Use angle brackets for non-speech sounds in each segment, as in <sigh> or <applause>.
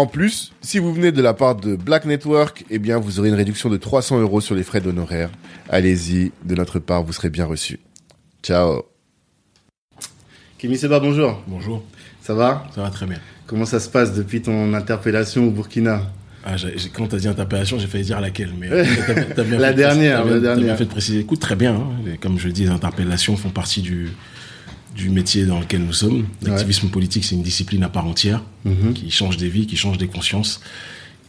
En plus, si vous venez de la part de Black Network, eh bien, vous aurez une réduction de 300 euros sur les frais d'honoraires. Allez-y, de notre part, vous serez bien reçu. Ciao. Kémy Seba, bonjour. Bonjour. Ça va? Ça va très bien. Comment ça se passe depuis ton interpellation au Burkina? Ah, quand tu as dit interpellation, j'ai failli dire laquelle. Mais <laughs> la dernière, la dernière. bien fait de préciser. Écoute, très bien. Hein. Comme je dis, les interpellations font partie du, du métier dans lequel nous sommes. L'activisme politique, c'est une discipline à part entière Mhm. qui change des vies, qui change des consciences.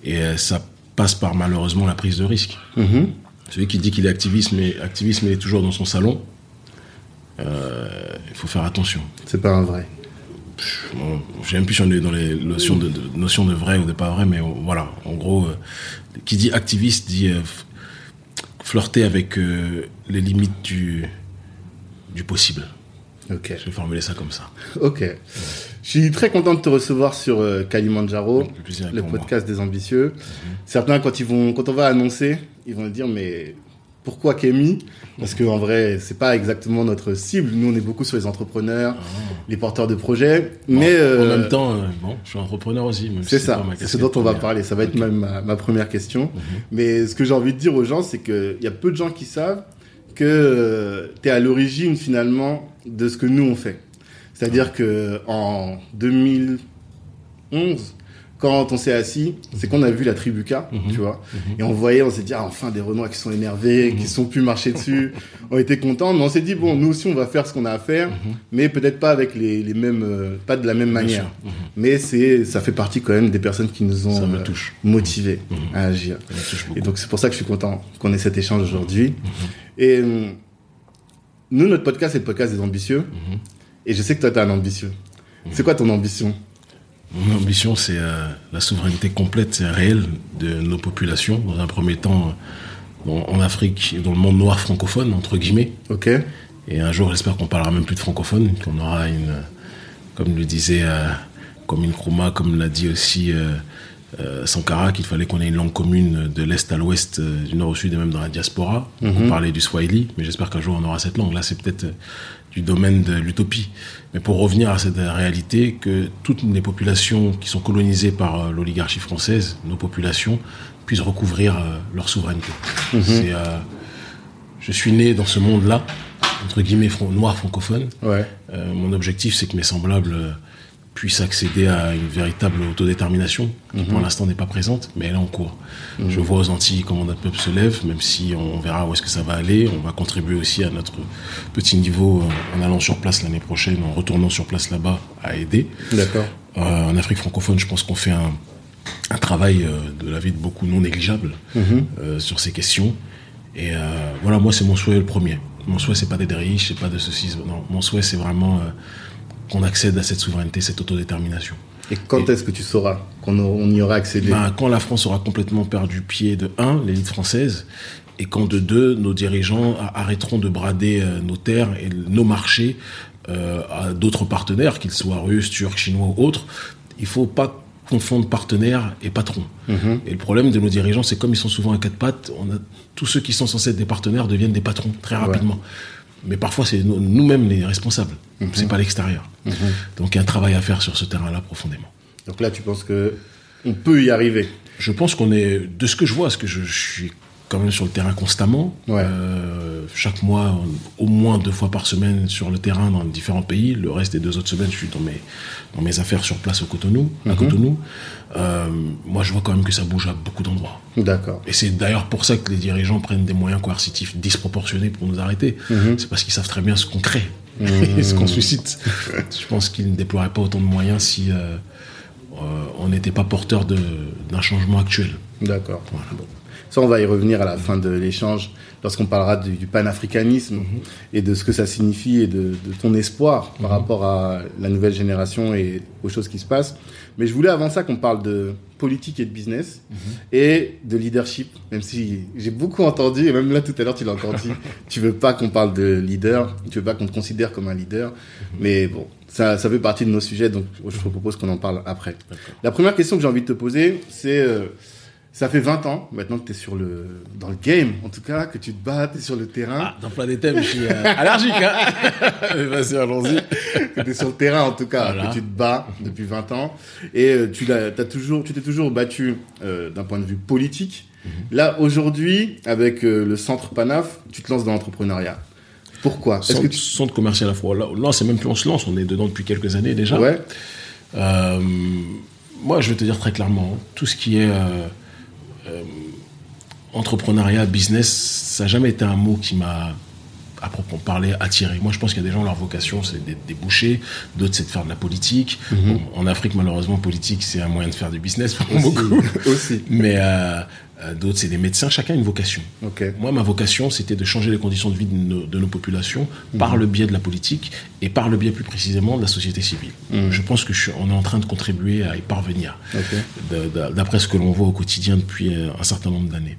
Et euh, ça passe par malheureusement la prise de risque. Mhm. Celui qui dit qu'il est activiste, mais activiste, mais est toujours dans son salon, euh, il faut faire attention. C'est pas un vrai. Bon, je sais plus si on est dans les notions de, de, notions de vrai ou de pas vrai, mais voilà. En gros, euh, qui dit activiste dit euh, flirter avec euh, les limites du, du possible. Ok. Je vais formuler ça comme ça. Ok. Je suis très content de te recevoir sur euh, Kalimandjaro, Le podcast des ambitieux. Certains, quand ils vont, quand on va annoncer, ils vont dire mais pourquoi Kémy Parce qu'en vrai, c'est pas exactement notre cible. Nous, on est beaucoup sur les entrepreneurs, les porteurs de projets. Bon, mais en euh, même temps, euh, bon, je suis entrepreneur aussi. même si c'est ça, c'est ce dont on va parler. Ça va être Ok. ma, première question. Mhm. Mais ce que j'ai envie de dire aux gens, c'est qu'il y a peu de gens qui savent que tu es à l'origine finalement de ce que nous on fait. C'est-à-dire que en 2011, quand on s'est assis, c'est qu'on a vu la Tribuca, Mhm. tu vois, et on voyait, on s'est dit, ah, enfin des Renois qui sont énervés, qui sont plus marchés dessus. on était contents, mais on s'est dit, bon, nous aussi, on va faire ce qu'on a à faire, mais peut-être pas avec les, les mêmes, euh, pas de la même manière. Mhm. Mais c'est, ça fait partie quand même des personnes qui nous ont euh, motivés Mhm. à agir. Et donc c'est pour ça que je suis content qu'on ait cet échange aujourd'hui. Et euh, nous, notre podcast, c'est le podcast des ambitieux. Mhm. Et je sais que toi, tu es un ambitieux. C'est quoi ton ambition? Mon ambition, c'est euh, la souveraineté complète et réelle de nos populations, dans un premier temps euh, en, Afrique, dans le monde noir francophone, entre guillemets. Ok Et un jour, j'espère qu'on parlera même plus de francophone, qu'on aura une, euh, comme le disait, euh, comme une Nkrumah, comme l'a dit aussi euh, euh, Sankara, qu'il fallait qu'on ait une langue commune de l'Est à l'Ouest, euh, du Nord au Sud et même dans la diaspora. Donc, On parlait du Swahili, mais j'espère qu'un jour on aura cette langue. Là, c'est peut-être euh, du domaine de l'utopie. Mais pour revenir à cette réalité, que toutes les populations qui sont colonisées par euh, l'oligarchie française, nos populations, puissent recouvrir leur souveraineté. Euh, je suis né dans ce monde-là, entre guillemets noir francophone. Ouais. Mon objectif, c'est que mes semblables puissent accéder à une véritable autodétermination, qui pour l'instant n'est pas présente, mais elle est en cours. Je vois aux Antilles comment notre peuple se lève, même si on verra où est-ce que ça va aller. On va contribuer aussi à notre petit niveau euh, en allant sur place l'année prochaine, en retournant sur place là-bas à aider. D'accord. Euh, en Afrique francophone, je pense qu'on fait un, un travail euh, de la vie de beaucoup non négligeable euh, sur ces questions. Et voilà, moi, c'est mon souhait le premier. Mon souhait, c'est pas d'être riche, c'est pas de ceci. Non, mon souhait, c'est vraiment qu'on accède à cette souveraineté, cette autodétermination. Et quand est-ce que tu sauras qu'on on y aura accédé Ben, quand la France aura complètement perdu pied de 1, l'élite française, et quand de 2, nos dirigeants arrêteront de brader euh, nos terres et nos marchés euh, à d'autres partenaires, qu'ils soient russes, turcs, chinois ou autres, il faut pas confondre partenaires et patrons. Mhm. Et le problème de nos dirigeants, c'est comme ils sont souvent à quatre pattes, on a, tous ceux qui sont censés être des partenaires deviennent des patrons très rapidement. Mais parfois, c'est nous- nous-mêmes les responsables. C'est pas l'extérieur. Donc, il y a un travail à faire sur ce terrain-là profondément. Donc là, tu penses que on peut y arriver? Je pense qu'on est, de ce que je vois, ce que je, je suis quand même sur le terrain constamment. Ouais. Euh, chaque mois, au moins deux fois par semaine sur le terrain dans différents pays. Le reste des deux autres semaines, je suis dans mes, dans mes affaires sur place au Cotonou, à Cotonou. Euh, moi, je vois quand même que ça bouge à beaucoup d'endroits. D'accord. Et c'est d'ailleurs pour ça que les dirigeants prennent des moyens coercitifs disproportionnés pour nous arrêter. C'est parce qu'ils savent très bien ce qu'on crée <laughs> et ce qu'on suscite. <laughs> Je pense qu'ils ne déploieraient pas autant de moyens si euh, on n'était pas porteur d'un changement actuel. D'accord. Bon. Ça, on va y revenir à la fin de l'échange lorsqu'on parlera du, du panafricanisme et de ce que ça signifie et de, de ton espoir par rapport à la nouvelle génération et aux choses qui se passent. Mais je voulais avant ça qu'on parle de politique et de business et de leadership, même si j'ai beaucoup entendu, et même là tout à l'heure tu l'as encore dit, <laughs> tu veux pas qu'on parle de leader, tu veux pas qu'on te considère comme un leader, mais bon, ça, ça fait partie de nos sujets, donc je te propose qu'on en parle après. La première question que j'ai envie de te poser, c'est... euh, ça fait 20 ans maintenant que tu es sur le, dans le game, en tout cas, que tu te bats, tu es sur le terrain, Ah, dans plein des thèmes, je suis euh, allergique. Hein <laughs> Vas-y, allons-y. que tu es sur le terrain en tout cas, Voilà. que tu te bats depuis 20 ans. Et euh, tu toujours, t'es toujours battu euh, d'un point de vue politique. Là, aujourd'hui, avec euh, le centre PANAF, tu te lances dans l'entrepreneuriat. Pourquoi? Centre, que tu... centre commercial afro. Là, là, c'est même plus on se lance, on est dedans depuis quelques années déjà. Ouais, moi, je vais te dire très clairement, tout ce qui est entrepreneuriat, business, ça n'a jamais été un mot qui m'a, à proprement parler, attiré. Moi, je pense qu'il y a des gens, leur vocation, c'est d'être des bouchers, d'autres, c'est de faire de la politique. Bon, en Afrique, malheureusement, politique, c'est un moyen de faire du business pour beaucoup. <laughs> aussi. Mais euh, euh, d'autres, c'est des médecins. Chacun a une vocation. Moi, ma vocation, c'était de changer les conditions de vie de nos, de nos populations par le biais de la politique et par le biais plus précisément de la société civile. Je pense que je suis- on est en train de contribuer à y parvenir, d'après ce que l'on voit au quotidien depuis euh, un certain nombre d'années.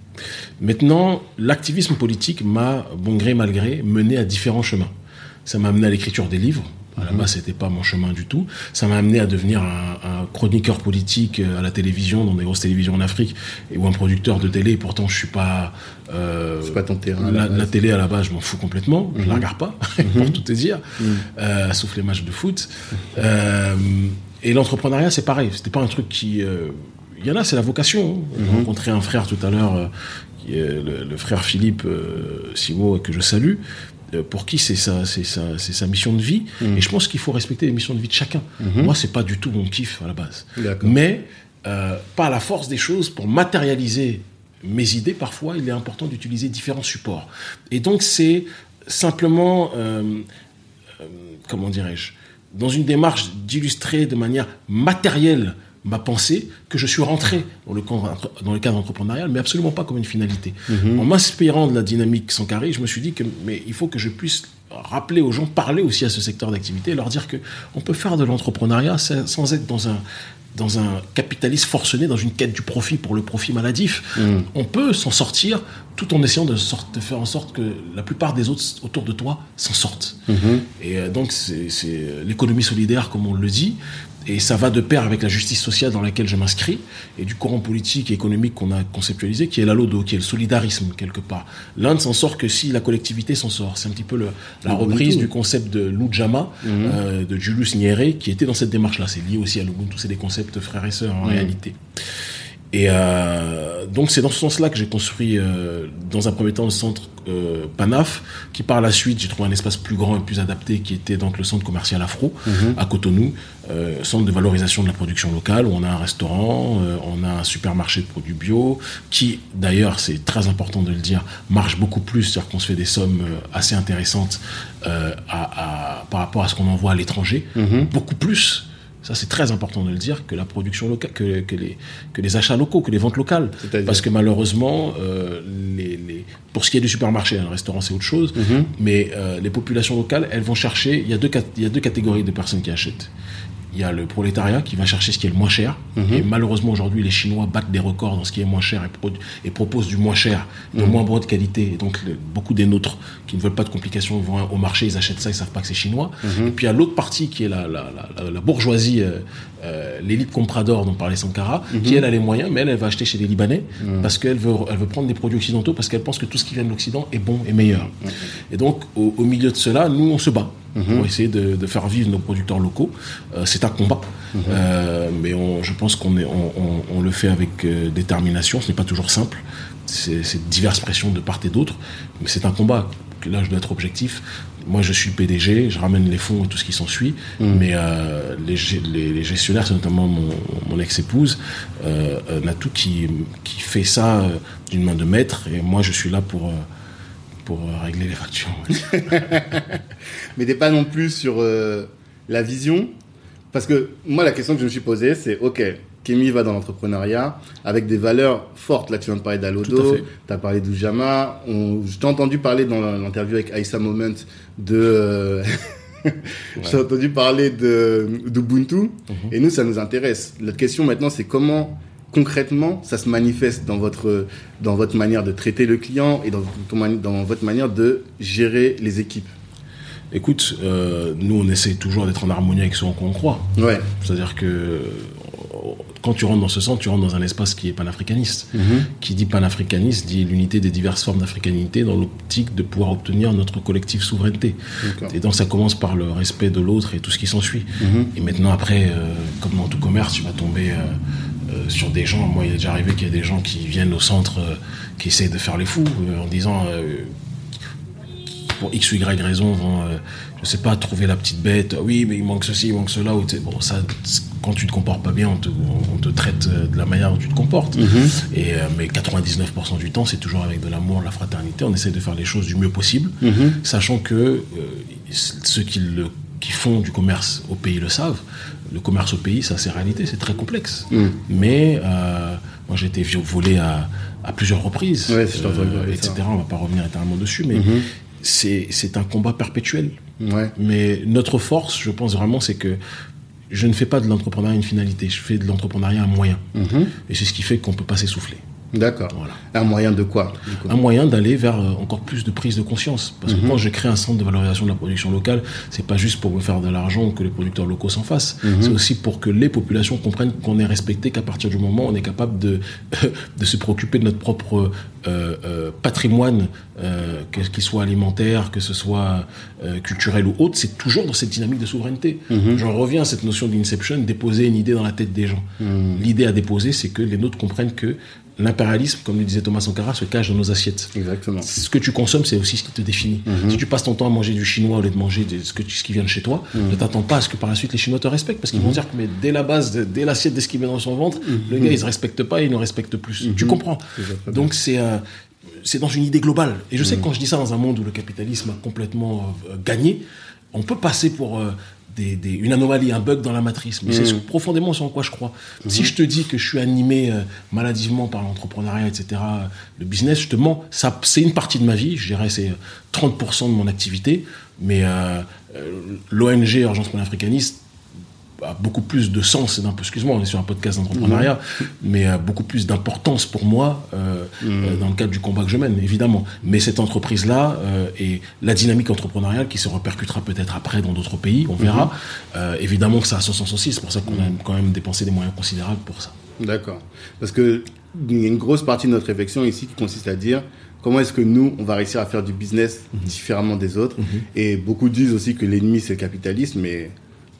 Maintenant, l'activisme politique m'a, bon gré mal gré, mené à différents chemins. Ça m'a amené à l'écriture des livres. À la base, c'était pas mon chemin du tout. Ça m'a amené à devenir un, un chroniqueur politique euh, à la télévision, dans des grosses télévisions en Afrique, et ou un producteur de télé. Pourtant, je suis pas. Euh, C'est pas ton terrain, la. Mhm. télé à la base, je m'en fous complètement. Je la regarde pas, <laughs> pour tout te dire, euh, sauf les matchs de foot. Euh, et l'entrepreneuriat, c'est pareil. C'était pas un truc qui. Il y en a, c'est la vocation. hein. Mhm. J'ai rencontré un frère tout à l'heure, le, le frère Philippe Simo, que je salue, pour qui c'est sa, sa, c'est sa mission de vie. Mhm. Et je pense qu'il faut respecter les missions de vie de chacun. Moi, c'est pas du tout mon kiff à la base. Mais euh, par la force des choses, pour matérialiser mes idées, parfois, il est important d'utiliser différents supports. Et donc, c'est simplement, euh, euh, comment dirais-je, dans une démarche d'illustrer de manière matérielle ma pensée que je suis rentré dans le cadre, dans le cadre entrepreneurial, mais absolument pas comme une finalité. En m'inspirant de la dynamique Sankari, je me suis dit que mais il faut que je puisse rappeler aux gens, parler aussi à ce secteur d'activité, leur dire que on peut faire de l'entrepreneuriat sans sans être dans un dans un capitalisme forcené, dans une quête du profit pour le profit maladif. On peut s'en sortir tout en essayant de, faire en sorte que la plupart des autres autour de toi s'en sortent. Et euh, donc, c'est l'économie solidaire, comme on le dit, et ça va de pair avec la justice sociale dans laquelle je m'inscris, et du courant politique et économique qu'on a conceptualisé, qui est la LODO, qui est le solidarisme, quelque part. L'Inde s'en sort que si la collectivité s'en sort. C'est un petit peu le- la reprise du concept de l'Ujama, euh, de Julius Nyerere, qui était dans cette démarche-là. C'est lié aussi à l'Ubuntu, c'est des concepts frères et sœurs en réalité. Et euh, donc c'est dans ce sens-là que j'ai construit euh, dans un premier temps le centre euh, Panaf, qui par la suite j'ai trouvé un espace plus grand et plus adapté, qui était donc le centre commercial Afro à Cotonou, euh, centre de valorisation de la production locale, où on a un restaurant, euh, on a un supermarché de produits bio, qui d'ailleurs c'est très important de le dire, marche beaucoup plus, c'est-à-dire qu'on se fait des sommes euh, assez intéressantes euh, à, à- par rapport à ce qu'on envoie à l'étranger, beaucoup plus. Ça, c'est très important de le dire, que la production locale, que, que, les, que les achats locaux, que les ventes locales. Parce que malheureusement, euh, les, les, pour ce qui est du supermarché, un restaurant, c'est autre chose, Mhm. mais euh, les populations locales, elles vont chercher, il y, a deux, il y a deux catégories de personnes qui achètent. Il y a le prolétariat qui va chercher ce qui est le moins cher. Mhm. Et malheureusement, aujourd'hui, les Chinois battent des records dans ce qui est moins cher et, proposent du moins cher, de moins bonne qualité. Et donc, le- beaucoup des nôtres qui ne veulent pas de complications vont au marché, ils achètent ça, ils savent pas que c'est chinois. Et puis, il y a l'autre partie qui est la, la, la, la- la bourgeoisie, euh, euh, l'élite comprador dont parlait Sankara, qui elle a les moyens, mais elle, elle va acheter chez les Libanais parce qu'elle veut, elle veut prendre des produits occidentaux parce qu'elle pense que tout ce qui vient de l'Occident est bon et meilleur. Et donc, au, au milieu de cela, nous, on se bat. Pour essayer de, de, faire vivre nos producteurs locaux. Euh, c'est un combat, euh, mais on, je pense qu'on est, on, on, on, le fait avec euh, détermination. Ce n'est pas toujours simple. C'est diverses pressions de part et d'autre, mais c'est un combat. Là, je dois être objectif. Moi, je suis PDG, je ramène les fonds et tout ce qui s'ensuit, Mhm. mais euh, les, les, les, gestionnaires, c'est notamment mon, mon ex-épouse, Natou, qui, qui fait ça d'une main de maître, et moi, je suis là pour pour régler les factures. <laughs> Mais t'es pas non plus sur euh, la vision, parce que moi, la question que je me suis posée, c'est ok. Kémy va dans l'entrepreneuriat avec des valeurs fortes. Là, tu viens de parler d'Alodo, tu as parlé d'Oujama. On... Je t'ai entendu parler dans l'interview avec Aïssa Moment de. Euh... <laughs> ouais. J'ai entendu parler d'Ubuntu. Mm -hmm. Et nous, ça nous intéresse. La question maintenant, c'est comment concrètement ça se manifeste dans votre, dans votre manière de traiter le client et dans, dans votre manière de gérer les équipes Écoute, euh, nous on essaie toujours d'être en harmonie avec ce qu'on croit. Ouais. C'est-à-dire que quand tu rentres dans ce centre, tu rentres dans un espace qui est panafricaniste. Mm -hmm. Qui dit panafricaniste dit l'unité des diverses formes d'africanité dans l'optique de pouvoir obtenir notre collective souveraineté. Et donc ça commence par le respect de l'autre et tout ce qui s'ensuit. Mm -hmm. Et maintenant après, euh, comme dans tout commerce, tu vas tomber euh, euh, sur des gens. Moi, il est déjà arrivé qu'il y ait des gens qui viennent au centre, euh, qui essayent de faire les fous euh, en disant pour X ou Y raison vont, je sais pas, trouver la petite bête. Oui, mais il manque ceci, il manque cela. Ou bon, ça, quand tu te comportes pas bien, on te, on te traite de la manière dont tu te comportes. Mm -hmm. Et, mais 99% du temps, c'est toujours avec de l'amour, la fraternité. On essaie de faire les choses du mieux possible, mm -hmm. sachant que ceux qui, le, qui font du commerce au pays le savent. Le commerce au pays, ça, c'est réalité, c'est très complexe. Mm. Mais euh, moi, j'ai été volé à, à plusieurs reprises, ouais, euh, etc. On va pas revenir éternellement dessus, mais mm -hmm c'est un combat perpétuel. Ouais. Mais notre force, je pense vraiment, c'est que je ne fais pas de l'entrepreneuriat une finalité, je fais de l'entrepreneuriat un moyen. Mm -hmm. Et c'est ce qui fait qu'on ne peut pas s'essouffler. D'accord. Voilà. Un moyen de quoi Un moyen d'aller vers encore plus de prise de conscience. Parce que mm -hmm. quand je crée un centre de valorisation de la production locale, c'est pas juste pour me faire de l'argent que les producteurs locaux s'en fassent. Mm -hmm. C'est aussi pour que les populations comprennent qu'on est respecté qu'à partir du moment où on est capable de, <laughs> de se préoccuper de notre propre euh, euh, patrimoine, euh, qu'il soit alimentaire, que ce soit culturel ou autre. C'est toujours dans cette dynamique de souveraineté. J'en reviens à cette notion d'inception, déposer une idée dans la tête des gens. L'idée à déposer, c'est que les nôtres comprennent que l'impérialisme, comme le disait Thomas Sankara, se cache dans nos assiettes. Exactement. Ce que tu consommes, c'est aussi ce qui te définit. Mm -hmm. Si tu passes ton temps à manger du chinois au lieu de manger des, ce, que ce qui vient de chez toi, mm -hmm. ne t'attends pas à ce que par la suite les Chinois te respectent, parce qu'ils mm -hmm. vont dire que mais dès la base, dès l'assiette, dès ce qui vient dans son ventre, le gars, il se respecte pas, il ne respecte plus. Tu comprends? Donc c'est euh, c'est dans une idée globale. Et je sais que quand je dis ça dans un monde où le capitalisme a complètement euh, gagné, on peut passer pour euh, des, des, une anomalie, un bug dans la matrice. Mais mmh. c'est profondément ce en quoi je crois. Mmh. Si je te dis que je suis animé euh, maladivement par l'entrepreneuriat, etc., le business, je te mens, ça, c'est une partie de ma vie, je dirais c'est 30% de mon activité, mais euh, euh, l'ONG Urgence panafricaniste a beaucoup plus de sens, excuse-moi, on est sur un podcast d'entrepreneuriat, mmh. mais a beaucoup plus d'importance pour moi euh, mmh. dans le cadre du combat que je mène, évidemment. Mais cette entreprise-là euh, et la dynamique entrepreneuriale qui se répercutera peut-être après dans d'autres pays, on verra. Mmh. Euh, évidemment que ça a son sens aussi, c'est pour ça qu'on a quand même dépensé des moyens considérables pour ça. D'accord. Parce que il y a une grosse partie de notre réflexion ici qui consiste à dire comment est-ce que nous, on va réussir à faire du business différemment des autres? Et beaucoup disent aussi que l'ennemi, c'est le capitalisme, mais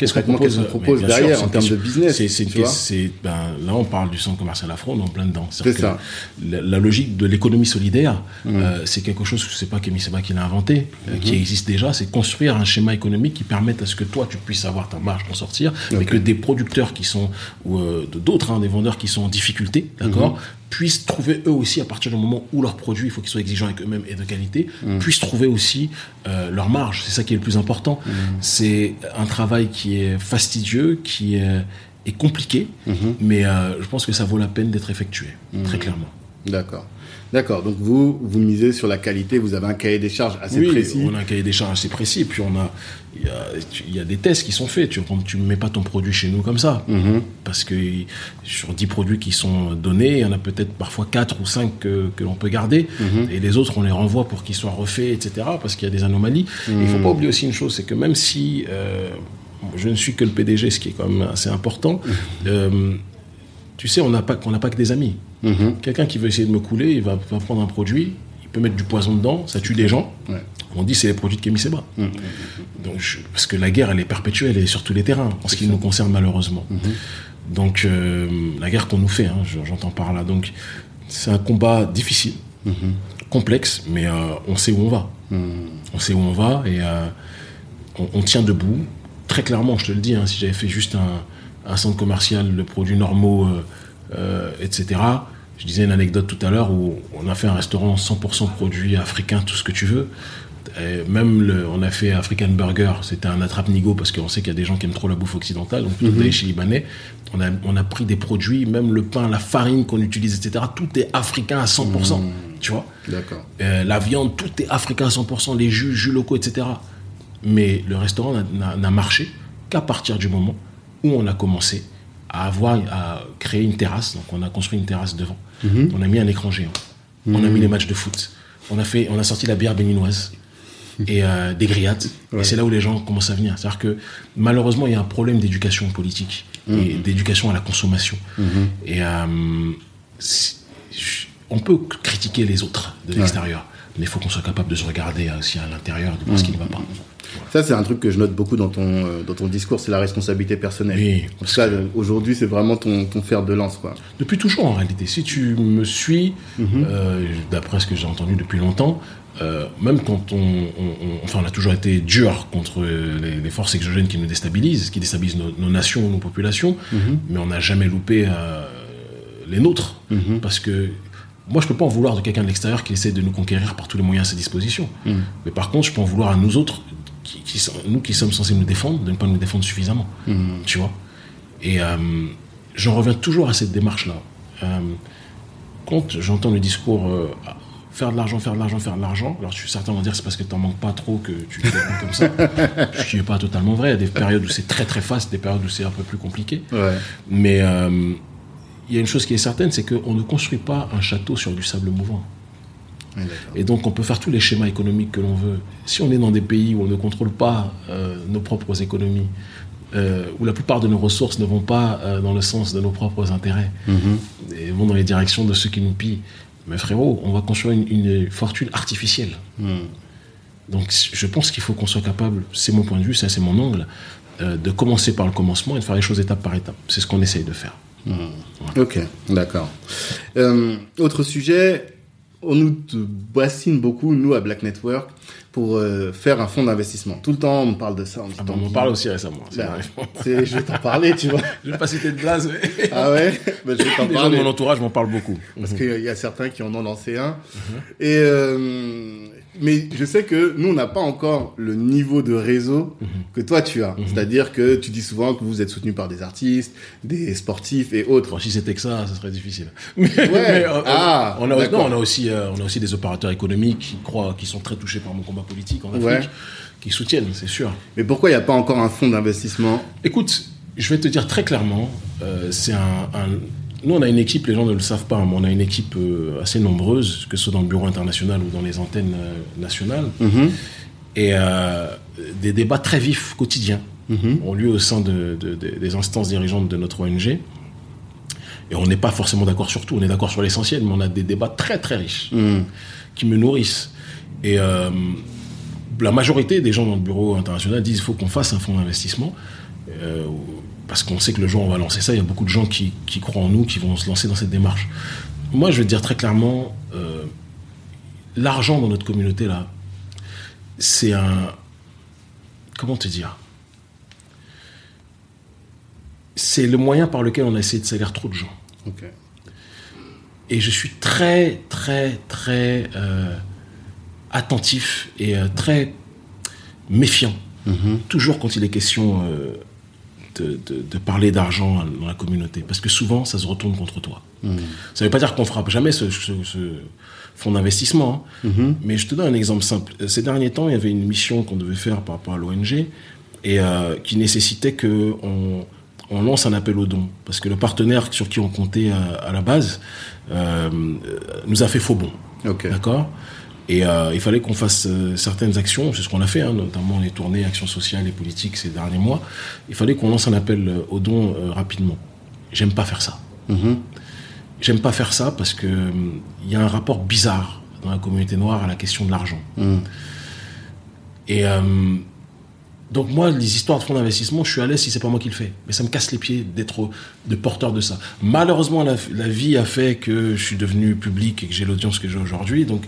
Qu'est-ce qu'on propose, qu propose derrière sûr, en termes de business c'est, c'est, ben, Là, on parle du centre commercial Afro, on est en plein dedans. C'est ça. La, la, logique de l'économie solidaire, mmh. euh, c'est quelque chose, je ne sais pas Kémy Seba qui l'a inventé, euh, mmh. qui existe déjà, c'est construire un schéma économique qui permette à ce que toi, tu puisses avoir ta marge pour sortir, okay. mais que des producteurs qui sont, ou euh, d'autres, hein, des vendeurs qui sont en difficulté, d'accord, mmh puissent trouver eux aussi, à partir du moment où leurs produits, il faut qu'ils soient exigeants avec eux-mêmes et de qualité, mmh. puissent trouver aussi euh, leur marge. C'est ça qui est le plus important. Mmh. C'est un travail qui est fastidieux, qui est, est compliqué, mmh. mais euh, je pense que ça vaut la peine d'être effectué, très clairement. D'accord. D'accord. Donc vous, vous misez sur la qualité. Vous avez un cahier des charges assez oui, précis. on a un cahier des charges assez précis. Puis on a, il y a, il y a des tests qui sont faits. Tu tu mets pas ton produit chez nous comme ça, mm -hmm. parce que sur 10 produits qui sont donnés, il y en a peut-être parfois 4 ou 5 que, que l'on peut garder, mm -hmm. et les autres on les renvoie pour qu'ils soient refaits, etc. Parce qu'il y a des anomalies. Mm -hmm. Il faut pas oublier aussi une chose, c'est que même si euh, je ne suis que le PDG, ce qui est quand même assez important. Euh, tu sais, on n'a pas, pas que des amis. Mmh. Quelqu'un qui veut essayer de me couler, il va, va prendre un produit, il peut mettre du poison dedans, ça tue des gens. Ouais. On dit c'est les produits de Kémy Seba. Donc, je- parce que la guerre, elle est perpétuelle et sur tous les terrains, en ce qui nous concerne malheureusement. Donc, euh, la guerre qu'on nous fait, hein, je- j'entends par là. Donc, c'est un combat difficile, complexe, mais euh, on sait où on va. On sait où on va et euh, on, on tient debout. Très clairement, je te le dis, hein, si j'avais fait juste un, un centre commercial de produits normaux, euh, euh, etc., je disais une anecdote tout à l'heure où on a fait un restaurant 100% produits africains, tout ce que tu veux. Et même le- on a fait African Burger, c'était un attrape-nigo parce qu'on sait qu'il y a des gens qui aiment trop la bouffe occidentale, donc plutôt d'aller chez Libanais. On a, on a pris des produits, même le pain, la farine qu'on utilise, etc. Tout est africain à 100%. Tu vois D'accord. euh, la viande, tout est africain à 100%, les jus, jus locaux, etc. Mais le restaurant n'a marché qu'à partir du moment où on a commencé à avoir, à créer une terrasse. Donc on a construit une terrasse devant. On a mis un écran géant. On a mis les matchs de foot. On a fait, on a sorti la bière béninoise et euh, des grillades. Et c'est là où les gens commencent à venir. C'est-à-dire que malheureusement, il y a un problème d'éducation politique et d'éducation à la consommation. Et euh, on peut critiquer les autres de l'extérieur, mais il faut qu'on soit capable de se regarder aussi à l'intérieur, de voir ce qui ne va pas. Ça, c'est un truc que je note beaucoup dans ton, euh, dans ton discours, c'est la responsabilité personnelle. Oui, cas, euh, aujourd'hui, c'est vraiment ton, ton fer de lance, quoi. Depuis toujours en réalité. Si tu me suis, euh, d'après ce que j'ai entendu depuis longtemps, euh, même quand on, on- on- enfin on a toujours été dur contre les, les forces exogènes qui nous déstabilisent, qui déstabilisent nos, nos nations, nos populations, mais on n'a jamais loupé euh, les nôtres, parce que moi je peux pas en vouloir de quelqu'un de l'extérieur qui essaie de nous conquérir par tous les moyens à sa disposition. Mais par contre, je peux en vouloir à nous autres, qui, qui sont- nous qui sommes censés nous défendre, de ne pas nous défendre suffisamment, tu vois. Et euh, j'en reviens toujours à cette démarche-là. Euh, quand j'entends le discours euh, ah, faire de l'argent, faire de l'argent, faire de l'argent, alors je suis certain de dire c'est parce que tu n'en manques pas trop que tu te comme ça. <laughs> Ce qui n'est pas totalement vrai. Il y a des périodes où c'est très très fast, des périodes où c'est un peu plus compliqué. Ouais. Mais euh, il y a une chose qui est certaine, c'est qu'on ne construit pas un château sur du sable mouvant. Et donc on peut faire tous les schémas économiques que l'on veut. Si on est dans des pays où on ne contrôle pas euh, nos propres économies, euh, où la plupart de nos ressources ne vont pas euh, dans le sens de nos propres intérêts, et vont dans les directions de ceux qui nous pillent, mais frérot, on va construire une, une fortune artificielle. Donc je pense qu'il faut qu'on soit capable, c'est mon point de vue, ça c'est mon angle, de commencer par le commencement et de faire les choses étape par étape. C'est ce qu'on essaye de faire. Ok, d'accord. Autre sujet, on nous bassine beaucoup, nous, à Black Network, pour euh, faire un fonds d'investissement. Tout le temps, on me parle de ça. On, me dit, Ah bon, on parle aussi récemment. c'est bah, je vais t'en parler, tu vois. <laughs> Je vais pas citer de blase, mais Ah ouais? Bah, Je vais t'en les gens de parler. mon entourage m'en parlent beaucoup. Parce qu'il y a certains qui en ont lancé un. Et euh, mais je sais que nous, on n'a pas encore le niveau de réseau que toi tu as. C'est-à-dire que tu dis souvent que vous êtes soutenu par des artistes, des sportifs et autres. Bon, si c'était que ça, ça serait difficile. <laughs> Mais, euh, Ah, on a, d'accord. non, on a aussi, euh, on a aussi des opérateurs économiques qui croient, qui sont très touchés par mon combat politique en Afrique, Ouais. qui soutiennent, c'est sûr. Mais pourquoi il n'y a pas encore un fonds d'investissement? Écoute, je vais te dire très clairement, euh, c'est un, un- Nous, on a une équipe, les gens ne le savent pas, mais on a une équipe euh, assez nombreuse, que ce soit dans le bureau international ou dans les antennes euh, nationales. Et euh, des débats très vifs, quotidiens, ont lieu au sein de, de- de- des instances dirigeantes de notre ONG. Et on n'est pas forcément d'accord sur tout, on est d'accord sur l'essentiel, mais on a des débats très très riches qui me nourrissent. Et euh, la majorité des gens dans le bureau international disent qu'il faut qu'on fasse un fonds d'investissement. euh, parce qu'on sait que le jour où on va lancer ça, il y a beaucoup de gens qui, qui croient en nous, qui vont se lancer dans cette démarche. Moi, je te dire très clairement, euh, l'argent dans notre communauté, là, c'est un... Comment te dire? C'est le moyen par lequel on a essayé de salir trop de gens. Et je suis très, très, très euh, attentif et euh, très méfiant. Toujours quand il est question de, de- de parler d'argent dans la communauté. Parce que souvent, ça se retourne contre toi. Ça ne veut pas dire qu'on fera jamais ce, ce- ce fonds d'investissement. hein. Mais je te donne un exemple simple. Ces derniers temps, il y avait une mission qu'on devait faire par rapport à l'ONG et euh, qui nécessitait que on, lance un appel aux dons. Parce que le partenaire sur qui on comptait à, à la base euh, nous a fait faux bon. Ok. D'accord? Et euh, il fallait qu'on fasse euh, certaines actions, c'est ce qu'on a fait, hein, notamment les tournées actions sociales et politiques ces derniers mois. Il fallait qu'on lance un appel euh, aux dons rapidement. J'aime pas faire ça. J'aime pas faire ça parce que il y a un rapport bizarre dans la communauté noire à la question de l'argent. Mm. Et donc moi, les histoires de fonds d'investissement, je suis à l'aise si c'est pas moi qui le fais. Mais ça me casse les pieds d'être de porteur de ça. Malheureusement, la, la vie a fait que je suis devenu public et que j'ai l'audience que j'ai aujourd'hui. Donc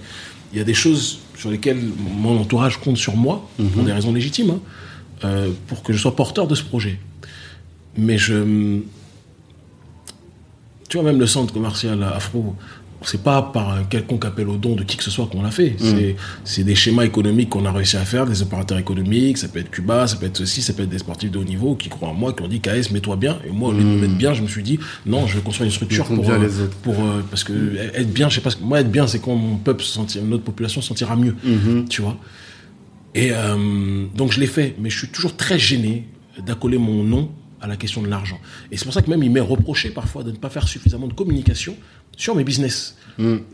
il y a des choses sur lesquelles mon entourage compte sur moi, pour des raisons légitimes, hein, euh, pour que je sois porteur de ce projet. Mais je... Tu vois, même le centre commercial Afro, c'est pas par un quelconque appel au don de qui que ce soit qu'on l'a fait. C'est- C'est des schémas économiques qu'on a réussi à faire, des opérateurs économiques, ça peut être Cuba, ça peut être ceci, ça peut être des sportifs de haut niveau qui croient en moi, qui ont dit KS, mets-toi bien. Et moi, au lieu de me mettre bien, je me suis dit, non, je vais construire une structure pour, bien euh, les autres. pour euh, parce que être bien, je sais pas, ce que- moi être bien, c'est quand mon peuple se sentir, notre population se sentira mieux, tu vois. Et euh, donc je l'ai fait, mais je suis toujours très gêné d'accoler mon nom à la question de l'argent. Et c'est pour ça que même il m'est reproché parfois de ne pas faire suffisamment de communication sur mes business.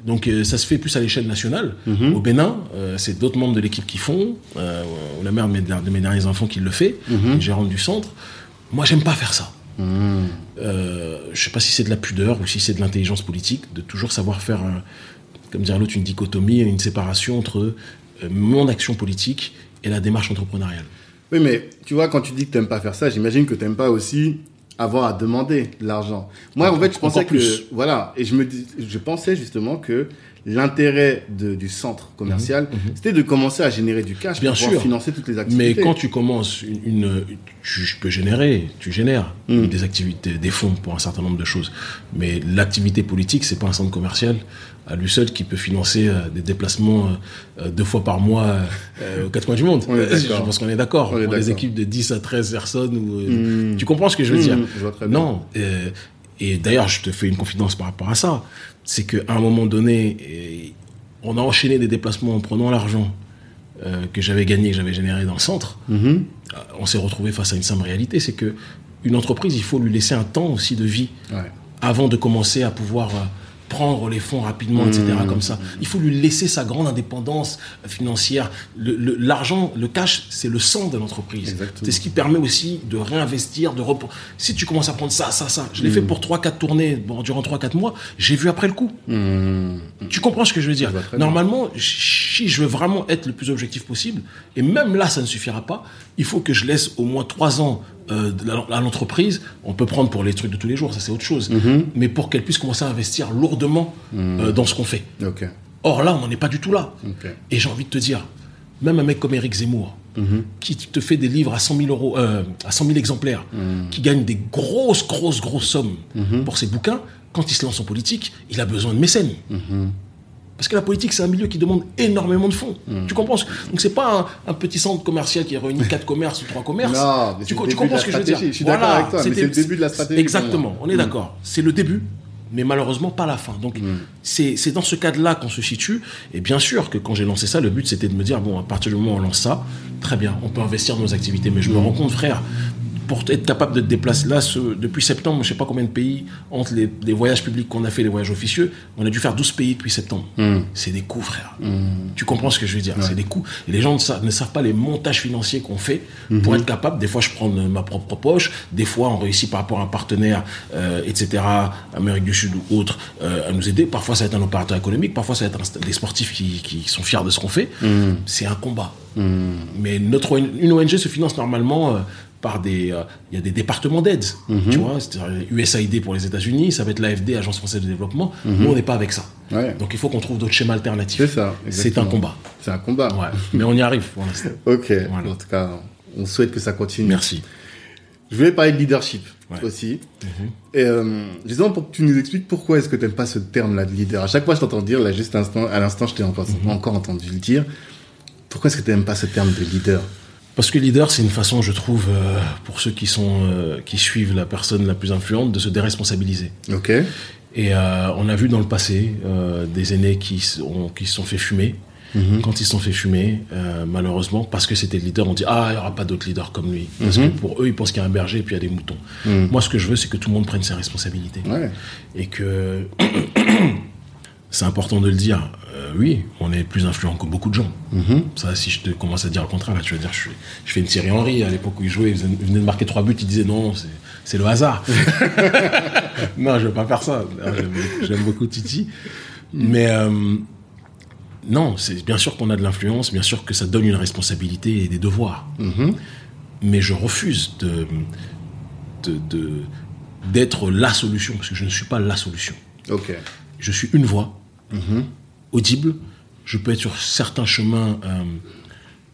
Donc euh, ça se fait plus à l'échelle nationale. Au Bénin, euh, c'est d'autres membres de l'équipe qui font, euh, ou la mère de mes, de mes derniers enfants qui le fait, une gérante du centre. Moi, j'aime pas faire ça. Euh, je sais pas si c'est de la pudeur ou si c'est de l'intelligence politique, de toujours savoir faire, un- comme dirait l'autre, une dichotomie, une séparation entre mon action politique et la démarche entrepreneuriale. Oui, mais tu vois, quand tu dis que t'aimes pas faire ça, j'imagine que t'aimes pas aussi avoir à demander de l'argent. Moi, en fait, je pensais que, plus. voilà, et je me dis, je pensais justement que l'intérêt du centre commercial, c'était de commencer à générer du cash Mhm, Bien pour pouvoir sûr. financer toutes les Mais activités. quand tu commences une, une- tu, peux générer, tu génères Mm. des activités, des fonds pour un certain nombre de choses. Mais l'activité politique, c'est pas un centre commercial à lui seul qui peut financer euh, des déplacements euh, euh, deux fois par mois aux quatre coins du monde. Je pense qu'on est d'accord. Pour des équipes de 10 à 13 personnes. Ou, euh, Mm. Tu comprends ce que je veux Mm, dire? je vois très bien. Non. et d'ailleurs, je te fais une confidence par rapport à ça. C'est qu'à un moment donné, on a enchaîné des déplacements en prenant l'argent que j'avais gagné, que j'avais généré dans le centre. Euh, on s'est retrouvé face à une simple réalité, c'est que une entreprise, il faut lui laisser un temps aussi de vie Ouais. avant de commencer à pouvoir prendre les fonds rapidement, etc. Mmh. Comme ça, il faut lui laisser sa grande indépendance financière. Le- le- L'argent, le, cash, c'est le sang de l'entreprise. C'est ce qui permet aussi de réinvestir, de repos. Si tu commences à prendre ça, ça, ça, je l'ai Mmh. fait pour 3-4 tournées bon, durant 3-4 mois, j'ai vu après le coup. Mhm. Tu comprends ce que je veux dire? Normalement, si je veux vraiment être le plus objectif possible, et même là, ça ne suffira pas, il faut que je laisse au moins trois ans euh, à l'entreprise. On peut prendre pour les trucs de tous les jours, ça c'est autre chose. Mhm. Mais pour qu'elle puisse commencer à investir lourdement euh, dans ce qu'on fait. Or là, on n'en est pas du tout là. Et j'ai envie de te dire, même un mec comme Eric Zemmour, Mhm. qui te fait des livres à 100 000 euros, euh, à 100 000 exemplaires, qui gagne des grosses, grosses, grosses sommes pour ses bouquins, quand il se lance en politique, il a besoin de mécènes. Parce que la politique, c'est un milieu qui demande énormément de fonds. Tu comprends ce- Donc, c'est pas un, un petit centre commercial qui réunit quatre commerces ou trois commerces. Non, mais tu, comprends ce que je veux dire. Je suis d'accord avec toi, mais c'est le début de la stratégie Exactement, on est d'accord. C'est le début, mais malheureusement pas la fin. Donc, c'est c'est dans ce cadre-là qu'on se situe. Et bien sûr que quand j'ai lancé ça, le but c'était de me dire bon, à partir du moment où on lance ça, très bien, on peut investir dans nos activités. Mais je me rends compte, frère, pour être capable de te déplacer là, ce- depuis septembre, je sais pas combien de pays, entre les, les voyages publics qu'on a fait, les voyages officieux, on a dû faire 12 pays depuis septembre. C'est des coûts, frère. Tu comprends ce que je veux dire? C'est des coûts. Et les gens ne savent, ne savent pas les montages financiers qu'on fait pour être capable. Des fois, je prends ma propre poche. Des fois, on réussit par rapport à un partenaire, euh, etc., Amérique du Sud ou autre, euh, à nous aider. Parfois, ça va être un opérateur économique. Parfois, ça va être un- des sportifs qui, qui sont fiers de ce qu'on fait. C'est un combat. Mais notre, ONG une ONG se finance normalement euh, par des. euh, Il y a des départements d'aide. Tu vois, USAID pour les États-Unis, ça va être l'AFD, Agence française de développement. Nous, on n'est pas avec ça. Ouais. Donc il faut qu'on trouve d'autres schémas alternatifs. C'est ça. C'est un combat. C'est un combat. Ouais. Mais on y arrive pour l'instant. <laughs> Ok. Voilà. En tout cas, on souhaite que ça continue. Merci. Je voulais parler de leadership Ouais. Mhm. aussi. Et euh, justement, pour que tu nous expliques pourquoi est-ce que tu n'aimes pas ce terme-là de leader? À chaque fois, je t'entends dire, là, juste à l'instant, je t'ai encore, Mhm. encore entendu le dire. Pourquoi est-ce que tu n'aimes pas ce terme de leader? Parce que leader, c'est une façon, je trouve, euh, pour ceux qui sont euh, qui suivent la personne la plus influente, de se déresponsabiliser. Ok. Et euh, on a vu dans le passé des aînés qui s- ont- qui se sont fait fumer. Quand ils se sont fait fumer, malheureusement, parce que c'était le leader, on dit ah il y aura pas d'autres leaders comme lui. Parce que pour eux, ils pensent qu'il y a un berger et puis il y a des moutons. Moi, ce que je veux, c'est que tout le monde prenne ses responsabilités. Ouais. et que <coughs> c'est important de le dire. Euh, oui, on est plus influent que beaucoup de gens. Ça, si je te commence à dire le contraire, là, tu vas dire, je, fais- je fais une Thierry Henry. À l'époque où il jouait, il venait de marquer trois buts, il disait non, c'est- le hasard. <laughs> non, je veux pas faire ça. J'aime- beaucoup Titi. Mais euh, Non, c'est bien sûr qu'on a de l'influence, bien sûr que ça donne une responsabilité et des devoirs. Mais je refuse de, d'être la solution, parce que je ne suis pas la solution. Ok. Je suis une voix, audible. Je peux être sur certains chemins euh,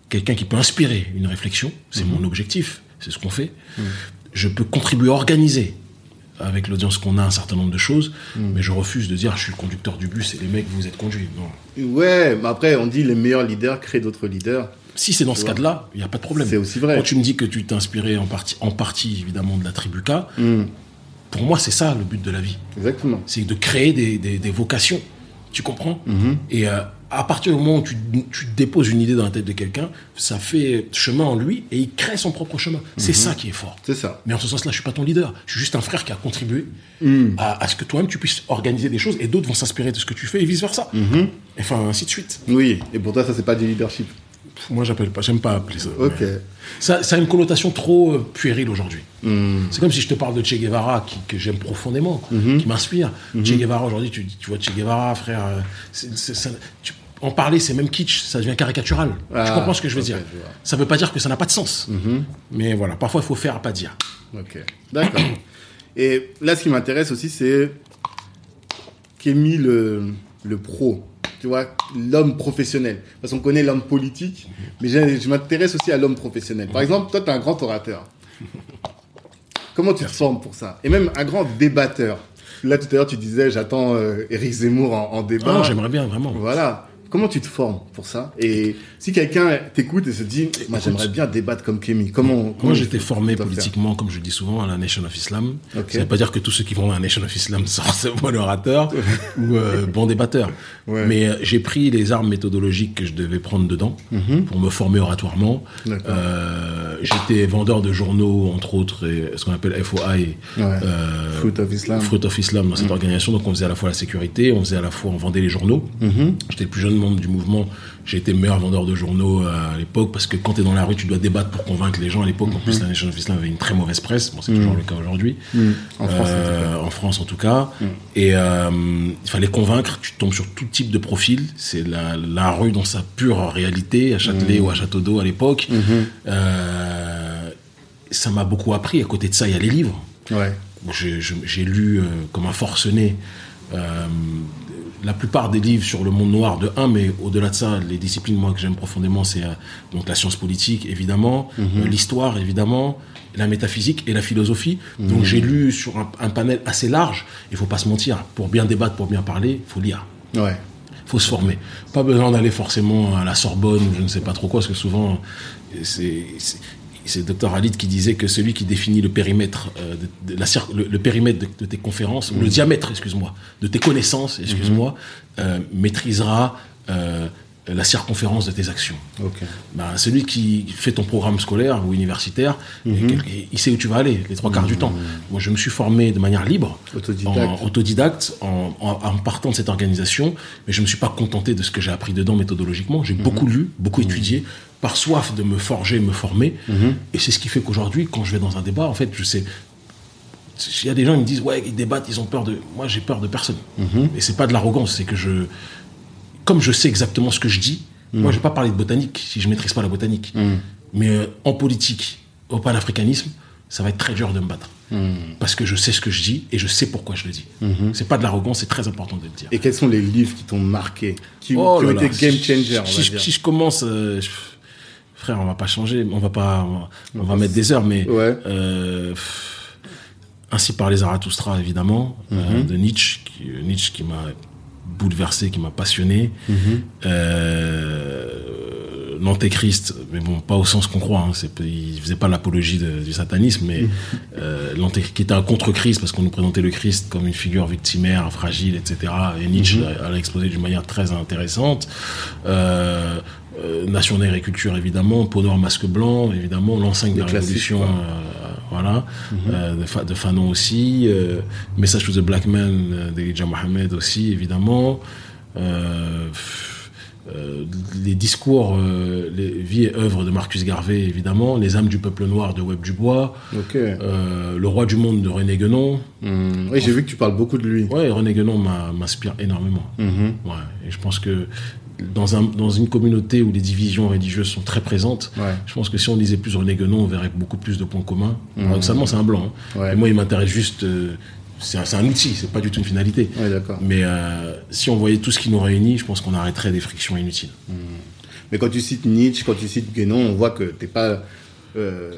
quelqu'un qui peut inspirer une réflexion. C'est mon objectif, c'est ce qu'on fait. Je peux contribuer à organiser avec l'audience qu'on a un certain nombre de choses, mais je refuse de dire je suis le conducteur du bus et les mecs vous êtes conduits. Non. Ouais, mais après, on dit les meilleurs leaders créent d'autres leaders. Si c'est dans ce cadre-là, il n'y a pas de problème. C'est aussi vrai. Quand tu me dis que tu t'es inspiré en partie, en partie évidemment de la tribu K, pour moi c'est ça le but de la vie. Exactement. c'est de créer des, des- des vocations. Tu comprends? Et euh, à partir du moment où tu, tu déposes une idée dans la tête de quelqu'un, ça fait chemin en lui et il crée son propre chemin. C'est ça qui est fort. C'est ça. Mais en ce sens-là, je suis pas ton leader. Je suis juste un frère qui a contribué Hmm. à, à ce que toi-même tu puisses organiser des choses et d'autres vont s'inspirer de ce que tu fais et vice versa. Mhm. Et Enfin, ainsi de suite. Oui, et pour toi, ça, c'est pas du leadership. Moi, j'appelle pas, j'aime pas appeler ça. Ok. Ça, ça a une connotation trop euh, puérile aujourd'hui. Hmm. C'est comme si je te parle de Che Guevara, qui, que j'aime profondément, Mhm. qui m'inspire. Che Guevara, aujourd'hui, tu, tu vois Che Guevara, frère, euh, ça- tu- en parler, c'est même kitsch, ça devient caricatural. Ah, tu comprends ce que je veux dire? je. Ça veut pas dire que ça n'a pas de sens. Mais voilà, parfois, il faut faire, pas dire. Ok, d'accord. Et là, ce qui m'intéresse aussi, c'est Kémy le, le pro, tu vois, l'homme professionnel. Parce qu'on connaît l'homme politique, mais je, je m'intéresse aussi à l'homme professionnel. Par exemple, toi, tu es un grand orateur. Comment tu te formes pour ça? Et même un grand débatteur. Là, tout à l'heure, tu disais, j'attends euh, Éric Zemmour en, en débat. Ah non, j'aimerais bien, vraiment. Voilà. Comment tu te formes pour ça Et si quelqu'un t'écoute et se dit, moi, j'aimerais bien débattre comme Kémy, comment, comment Moi, j'étais formé politiquement, comme je dis souvent, à la Nation of Islam. Ça ne veut pas dire que tous ceux qui vont à la Nation of Islam <laughs> sont forcément orateurs <laughs> ou euh, bons débatteurs. Ouais. Mais euh, j'ai pris les armes méthodologiques que je devais prendre dedans pour me former oratoirement. Mhm. Euh, J'étais vendeur de journaux, entre autres, et ce qu'on appelle FOI. Ouais. euh, Fruit of Islam. Fruit of Islam dans cette organisation. Donc on faisait à la fois la sécurité, on faisait à la fois, on vendait les journaux. J'étais le plus jeune membre du mouvement. J'ai été meilleur vendeur de journaux euh, à l'époque parce que quand tu es dans la rue, tu dois débattre pour convaincre les gens. À l'époque, en plus, la Nation of Islam avait une très mauvaise presse. Bon, c'est toujours le cas aujourd'hui. En France, Euh, en France, en tout cas. Et euh, il fallait convaincre. Tu tombes sur tout type de profil. C'est la, la rue dans sa pure réalité, à Châtelet ou à Château d'Eau à l'époque. Euh, ça m'a beaucoup appris. À côté de ça, il y a les livres. Ouais. J'ai lu comme un forcené la plupart des livres sur le monde noir de un, mais au-delà de ça, les disciplines moi que j'aime profondément, c'est euh, donc la science politique évidemment, euh, l'histoire évidemment, la métaphysique et la philosophie. Donc j'ai lu sur un, un panel assez large. Il faut pas se mentir, pour bien débattre, pour bien parler, faut lire Ouais. faut se former. Pas besoin d'aller forcément à la Sorbonne ou je ne sais pas trop quoi, parce que souvent, c'est c'est- c'est Dr Halid qui disait que celui qui définit le périmètre, euh, de, de la, le, le périmètre de, de tes conférences, ou le diamètre, excuse-moi, de tes connaissances, excuse-moi, euh, maîtrisera euh, la circonférence de tes actions. Ok. Ben, celui qui fait ton programme scolaire ou universitaire, et il sait où tu vas aller les trois quarts du temps. Moi, je me suis formé de manière libre, Autodidacte. en, autodidacte, en, en- en partant de cette organisation, mais je me suis pas contenté de ce que j'ai appris dedans méthodologiquement. J'ai beaucoup lu, beaucoup étudié, par soif de me forger, me former, et c'est ce qui fait qu'aujourd'hui, quand je vais dans un débat, en fait, je sais. Il y a des gens qui me disent ouais ils débattent ils ont peur de moi j'ai peur de personne et c'est pas de l'arrogance c'est que je comme je sais exactement ce que je dis, moi je vais pas parler de botanique si je maîtrise pas la botanique. Mais euh, en politique, au panafricanisme, ça va être très dur de me battre. Parce que je sais ce que je dis et je sais pourquoi je le dis. C'est pas de l'arrogance, c'est très important de le dire. Et quels sont les livres qui t'ont marqué Qui, Oh qui ont été game si- changer, si, je- dire si je commence, euh, je- frère, on va pas changer, on va pas, on va, on va mettre des heures, mais Ouais. euh, ainsi par les Zarathustra évidemment, Mhm. de Nietzsche, qui, Nietzsche qui m'a bouleversé, qui m'a passionné. Mhm. Euh, L'antéchrist, mais bon, pas au sens qu'on croit. Hein, il faisait pas l'apologie du satanisme, mais Mhm. euh, qui était un contre-Christ parce qu'on nous présentait le Christ comme une figure victimaire, fragile, etc. Et Nietzsche Mhm. l'a l'a exposé d'une manière très intéressante. Euh, euh, Nation d'agriculture évidemment, peau noire masque blanc évidemment, l'enseigne de la révolution, euh, voilà, euh, de, Fa- de Fanon aussi, Message to the Black Man d'Elijah Mohamed aussi évidemment. Les discours, les vies et œuvres de Marcus Garvey, évidemment, Les âmes du peuple noir de Webb Dubois, Le roi du monde de René Guénon. Hmm. Oui, j'ai vu que tu parles beaucoup de lui. Ouais, René Guénon m'inspire énormément. Mhm. Ouais, et je pense que dans, un, dans une communauté où les divisions religieuses sont très présentes, Ouais. je pense que si on lisait plus René Guénon, on verrait beaucoup plus de points communs. Mhm. Paradoxalement, c'est un blanc. hein. Ouais. Et moi, il m'intéresse juste. euh, c'est un, un outil, c'est pas du tout une finalité. Ouais. Mais euh, si on voyait tout ce qui nous réunit, je pense qu'on arrêterait des frictions inutiles. Mais quand tu cites Nietzsche, quand tu cites Guénon, on voit que t'es pas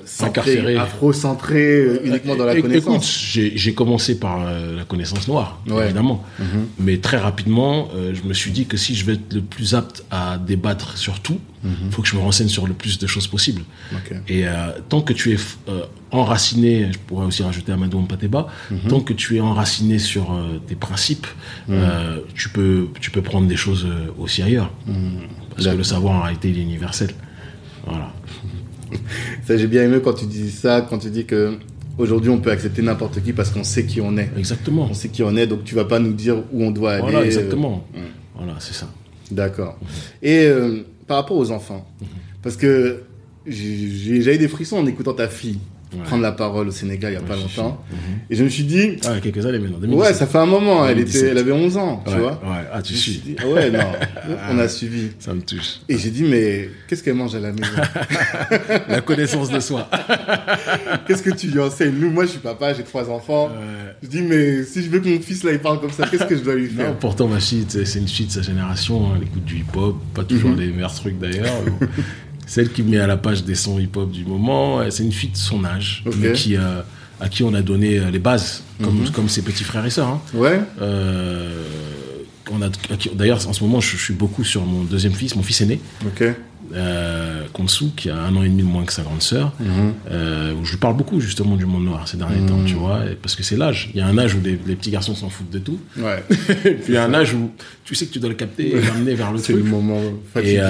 centré, Incarcéré. afro-centré euh, uniquement dans la É- connaissance. Écoute, j'ai commencé par euh, la connaissance noire, Ouais. évidemment. Mhm. Mais très rapidement, euh, je me suis dit que si je veux être le plus apte à débattre sur tout, il Mhm. faut que je me renseigne sur le plus de choses possible. Ok. Et euh, tant que tu es euh, enraciné, je pourrais aussi rajouter Amadou Mpateba, Mhm. tant que tu es enraciné sur euh, tes principes, euh, tu, peux, tu peux prendre des choses euh, aussi ailleurs. Parce que le savoir, en réalité, il est universel. Voilà. <laughs> Ça, j'ai bien aimé quand tu dis ça, quand tu dis que aujourd'hui on peut accepter n'importe qui parce qu'on sait qui on est. Exactement. On sait qui on est, donc tu vas pas nous dire où on doit aller. Voilà, euh, exactement. Voilà, c'est ça. D'accord. Et euh, par rapport aux enfants, parce que j'ai eu des frissons en écoutant ta fille Ouais. prendre la parole au Sénégal il y a Ouais, pas longtemps, et je me suis dit, Ah, quelques années maintenant. ouais, 2017. ça fait un moment, elle, 2017. était, elle avait 11 ans, tu vois. ouais. Ah, tu suis dit, ah ouais, non, <laughs> on a suivi. Ça me touche. Et j'ai dit, mais qu'est-ce qu'elle mange à la maison? <laughs> La connaissance de soi. <laughs> Qu'est-ce que tu lui enseignes? Nous, moi, je suis papa, j'ai trois enfants. Je dis, mais si je veux que mon fils, là, il parle comme ça, qu'est-ce que je dois lui Non, faire? pourtant, ma fille, c'est une fille de sa génération. hein, Elle écoute du hip-hop, pas toujours Mhm. les meilleurs trucs d'ailleurs. Celle qui met à la page des sons hip-hop du moment, euh, c'est une fille de son âge, Ok. mais qui, euh, à qui on a donné euh, les bases, comme, Mhm. comme ses petits frères et sœurs. hein. Ouais Euh, D'ailleurs, en ce moment, je, je suis beaucoup sur mon deuxième fils, mon fils aîné, Ok. euh, Konsu, qui a un an et demi de moins que sa grande sœur. Mhm. euh, où je lui parle beaucoup justement du monde noir ces derniers Mhm. temps, tu vois, parce que c'est l'âge. Il y a un âge où les, les petits garçons s'en foutent de tout, Ouais. <laughs> et puis il y a un âge où tu sais que tu dois le capter et l'amener vers le C'est le truc. moment fatidique. Et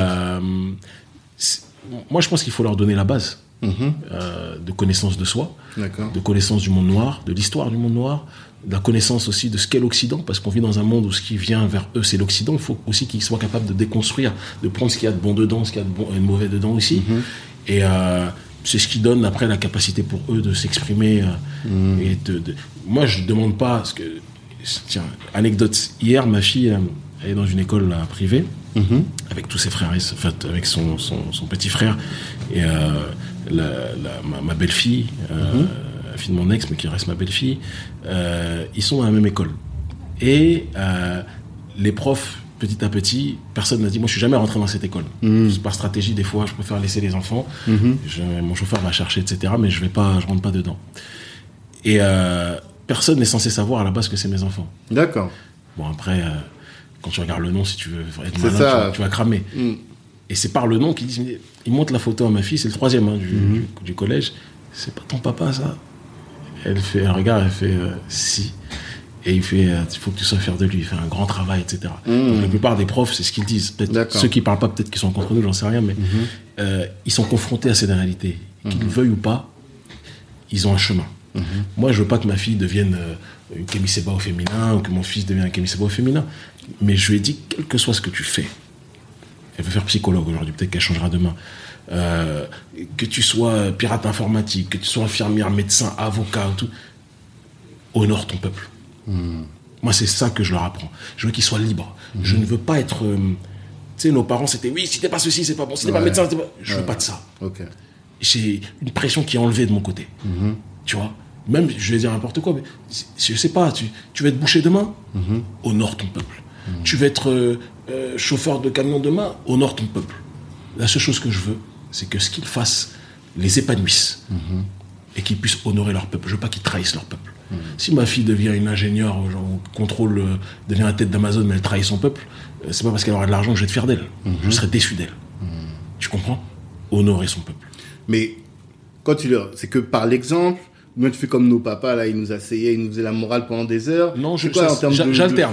c'est- moi, je pense qu'il faut leur donner la base Mhm. euh, de connaissance de soi, de connaissance du monde noir, de l'histoire du monde noir, de la connaissance aussi de ce qu'est l'Occident, parce qu'on vit dans un monde où ce qui vient vers eux, c'est l'Occident. Il faut aussi qu'ils soient capables de déconstruire, de prendre ce qu'il y a de bon dedans, ce qu'il y a de, bon, et de mauvais dedans aussi. Mhm. Et euh, c'est ce qui donne après la capacité pour eux de s'exprimer. euh, Mhm. et de, de- Moi, je demande pas. Parce que, tiens, anecdote. Hier, ma fille, euh, elle est dans une école là, privée Mhm. avec tous ses frères, et, en fait, avec son, son, son petit frère et euh, la, la- ma, ma belle-fille, euh, la fille de mon ex, mais qui reste ma belle-fille, euh, ils sont dans la même école. Et les profs, petit à petit, personne n'a dit, moi je suis jamais rentré dans cette école. Mhm. Par stratégie, des fois, je préfère laisser les enfants, Mhm. je- mon chauffeur va chercher, etc., mais je vais pas, je rentre pas dedans. Et personne n'est censé savoir à la base que c'est mes enfants. D'accord. Bon, après, euh, quand tu regardes le nom, si tu veux être malin, ça. tu, vas, tu vas cramer. Mhm. Et c'est par le nom qu'ils disent, mais il montre la photo à ma fille, c'est le troisième hein, du, Mhm. du, du collège. C'est pas ton papa, ça? Elle fait un regard, elle fait euh, si. Et il fait, euh, il faut que tu sois fier de lui, il fait un grand travail, etc. Mhm. Donc, la plupart des profs, c'est ce qu'ils disent. Ceux qui parlent pas, peut-être qu'ils sont contre nous, j'en sais rien, mais euh, ils sont confrontés à cette réalité. Qu'ils le veuillent ou pas, ils ont un chemin. Moi, je veux pas que ma fille devienne euh, une Kémy Seba au féminin ou que mon fils devienne un Kémy Seba au féminin. Mais je lui ai dit, quel que soit ce que tu fais, elle veut faire psychologue aujourd'hui, peut-être qu'elle changera demain. Euh, que tu sois pirate informatique, que tu sois infirmière, médecin, avocat, tout, honore ton peuple. Moi, c'est ça que je leur apprends. Je veux qu'ils soient libres. Je ne veux pas être. euh, tu sais, nos parents, c'était oui, si t'es pas ceci, c'est pas bon. Si t'es pas Ouais. médecin, c'est pas. Je veux Ouais. pas de ça. J'ai une pression qui est enlevée de mon côté. Tu vois? Même, je vais dire n'importe quoi, mais je sais pas, tu, tu veux être boucher demain Honore ton peuple. Tu veux être euh, euh, chauffeur de camion demain Honore ton peuple. La seule chose que je veux, c'est que ce qu'ils fassent les épanouisse et qu'ils puissent honorer leur peuple. Je veux pas qu'ils trahissent leur peuple. Si ma fille devient une ingénieure, genre, contrôle, euh, devient la tête d'Amazon, mais elle trahit son peuple, c'est pas parce qu'elle aura de l'argent que je vais être fier d'elle. Je serai déçu d'elle. Tu comprends? Honorer son peuple. Mais quand tu leur. C'est que par l'exemple, moi, tu fais comme nos papas, là, ils nous asseyaient, ils nous faisaient la morale pendant des heures. Non, je- quoi ça, en termes de,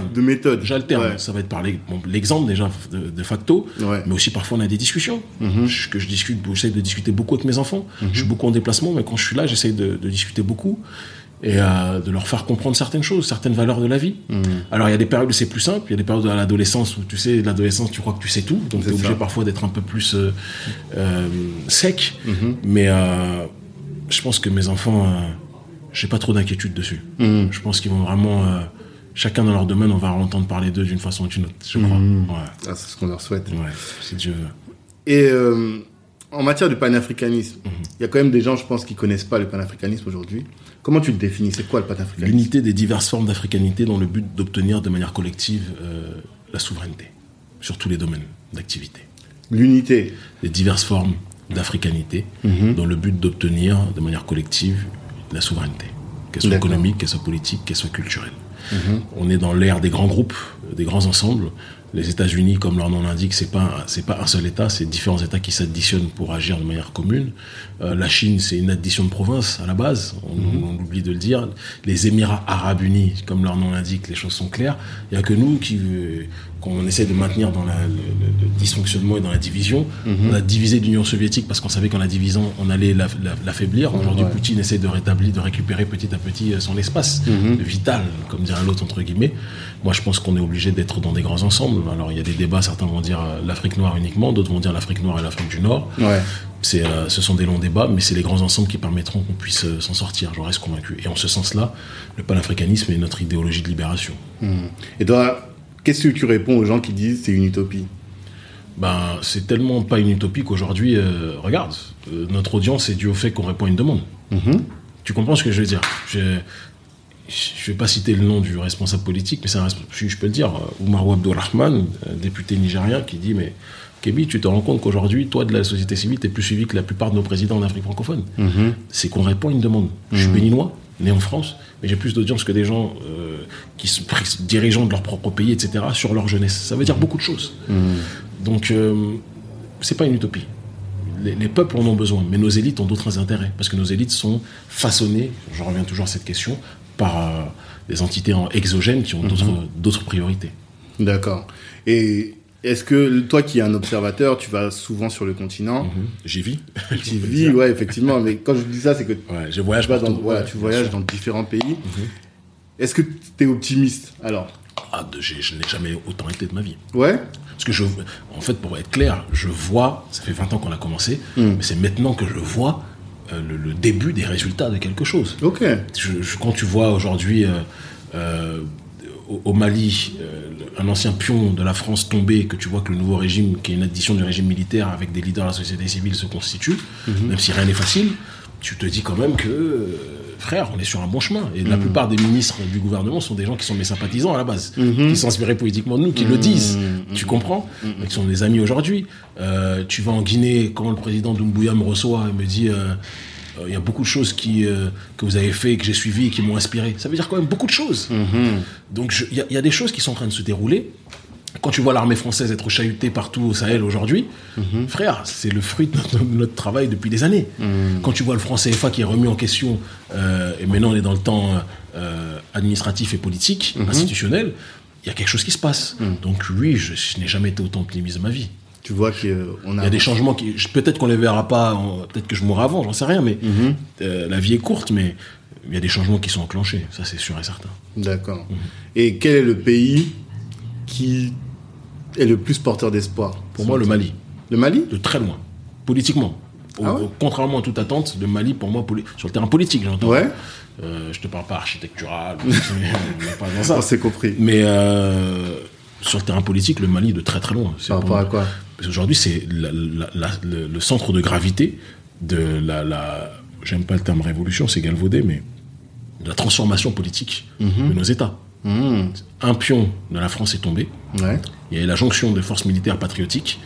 de, de méthode? J'alterne. Ouais. Ça va être par l'exemple déjà de, de facto, Ouais. mais aussi parfois on a des discussions. Mhm. Je- que je discute, j'essaie de discuter beaucoup avec mes enfants. Je suis beaucoup en déplacement, mais quand je suis là, j'essaie de, discuter beaucoup et euh, de leur faire comprendre certaines choses, certaines valeurs de la vie. Mhm. Alors il y a des périodes où c'est plus simple, il y a des périodes à l'adolescence où tu sais, l'adolescence, tu crois que tu sais tout, donc tu es obligé ça. parfois d'être un peu plus euh, euh, sec. Mais je pense que mes enfants, j'ai pas trop d'inquiétude dessus. Mhm. Je pense qu'ils vont vraiment euh, chacun dans leur domaine, on va entendre parler d'eux d'une façon ou d'une autre, je crois. Mhm. Ouais, Ah, c'est ce qu'on leur souhaite. ouais, si Dieu veut. Et euh, en matière de panafricanisme, Mhm. il y a quand même des gens, je pense, qui connaissent pas le panafricanisme aujourd'hui. Comment tu le définis? C'est quoi le panafricanisme? L'unité des diverses formes d'africanité dans le but d'obtenir de manière collective euh, la souveraineté sur tous les domaines d'activité. L'unité. Les diverses formes d'africanité Mhm. dans le but d'obtenir de manière collective la souveraineté, qu'elle soit économique, qu'elle soit politique, qu'elle soit culturelle. On est dans l'ère des grands groupes, des grands ensembles. Les États-Unis, comme leur nom l'indique, c'est pas c'est pas un seul État, c'est différents États qui s'additionnent pour agir de manière commune. Euh, la Chine, c'est une addition de provinces à la base. On, on oublie de le dire. Les Émirats Arabes Unis, comme leur nom l'indique, les choses sont claires. Il y a que nous qui euh, qu'on essaie de maintenir dans la- le, dysfonctionnement et dans la division. On a divisé l'Union soviétique parce qu'on savait qu'en la divisant, on allait la- la- l'affaiblir. Aujourd'hui, Ouais. Poutine essaie de rétablir, de récupérer petit à petit euh, son espace vital, comme dirait l'autre entre guillemets. Moi, je pense qu'on est obligé d'être dans des grands ensembles. Alors, il y a des débats. Certains vont dire l'Afrique noire uniquement, d'autres vont dire l'Afrique noire et l'Afrique du Nord. Ouais. Euh, ce sont des longs débats, mais c'est les grands ensembles qui permettront qu'on puisse euh, s'en sortir. J'en reste convaincu. Et en ce sens-là, le panafricanisme est notre idéologie de libération. Mhm. Et toi, qu'est-ce que tu réponds aux gens qui disent c'est une utopie? Ben, c'est tellement pas une utopie qu'aujourd'hui, euh, regarde, euh, notre audience est due au fait qu'on répond à une demande. Mhm. Tu comprends ce que je veux dire? Je, je vais pas citer le nom du responsable politique, mais c'est un resp- je, peux le dire, Oumarou Abdurrahman, député nigérien, qui dit mais Kébi, tu te rends compte qu'aujourd'hui, toi de la société civile, tu es plus suivi que la plupart de nos présidents en Afrique francophone. Mhm. C'est qu'on répond à une demande. Je suis béninois, né en France, mais j'ai plus d'audience que des gens euh, qui sont <laughs> dirigeants de leur propre pays, etc., sur leur jeunesse. Ça veut dire beaucoup de choses. Donc, euh, c'est pas une utopie. Les, les peuples en ont besoin, mais nos élites ont d'autres intérêts, parce que nos élites sont façonnées, je reviens toujours à cette question, par euh, des entités en- exogènes qui ont d'autres priorités. D'accord. Et est-ce que toi qui es un observateur, tu vas souvent sur le continent? J'y vis. Tu <laughs> vis, ouais, effectivement. Mais quand je dis ça, c'est que Ouais, je voyage vas dans, partout. voilà, Ouais, tu voyages dans différents pays. Est-ce que tu es optimiste alors? Ah, je n'ai jamais autant été de ma vie. Ouais? Parce que je, en fait, pour être clair, je vois, ça fait 20 ans qu'on a commencé, Mm. mais c'est maintenant que je vois euh, le, le début des résultats de quelque chose. Ok. Je- je- quand tu vois aujourd'hui euh, euh, au, au Mali un ancien pion de la France tomber, que tu vois que le nouveau régime, qui est une addition du régime militaire avec des leaders de la société civile, se constitue, même si rien n'est facile, tu te dis quand même que, euh, frère, on est sur un bon chemin. Et la plupart des ministres du gouvernement sont des gens qui sont mes sympathisants à la base, qui sont inspirés politiquement de nous, qui le disent. Tu comprends Qui sont des amis aujourd'hui. Euh, tu vas en Guinée, quand le président Doumbouya me reçoit et me dit... euh, il y a beaucoup de choses qui, euh, que vous avez fait, que j'ai suivies et qui m'ont inspiré. Ça veut dire quand même beaucoup de choses. Donc je- il y, a- il y a des choses qui sont en train de se dérouler. Quand tu vois l'armée française être chahutée partout au Sahel aujourd'hui, frère, c'est le fruit de notre, de notre travail depuis des années. Quand tu vois le franc CFA qui est remis en question, euh, et maintenant on est dans le temps euh, administratif et politique, institutionnel, il y a quelque chose qui se passe. Donc oui, je, je n'ai jamais été autant optimiste de ma vie. Tu vois qu'on a. Il y a des changements qui, peut-être qu'on les verra pas, peut-être que je mourrai avant, j'en sais rien, mais euh, la vie est courte, mais il y a des changements qui sont enclenchés, ça c'est sûr et certain. D'accord. Et quel est le pays qui est le plus porteur d'espoir Pour moi, le Mali, Le Mali de très loin, politiquement. Ah ouais contrairement à toute attente, le Mali, pour moi, sur le terrain politique, j'entends. Ouais. Euh, je te parle pas architectural, <laughs> on est pas dans ça. On s'est compris. Mais euh, sur le terrain politique, le Mali de très très loin. Par rapport à quoi Parce qu'aujourd'hui, c'est le, centre de gravité de la, la j'aime pas le terme révolution, c'est galvaudé, mais de la transformation politique de nos États. Mmh. Un pion de la France est tombé. Ouais. Il y a eu la jonction de forces militaires patriotiques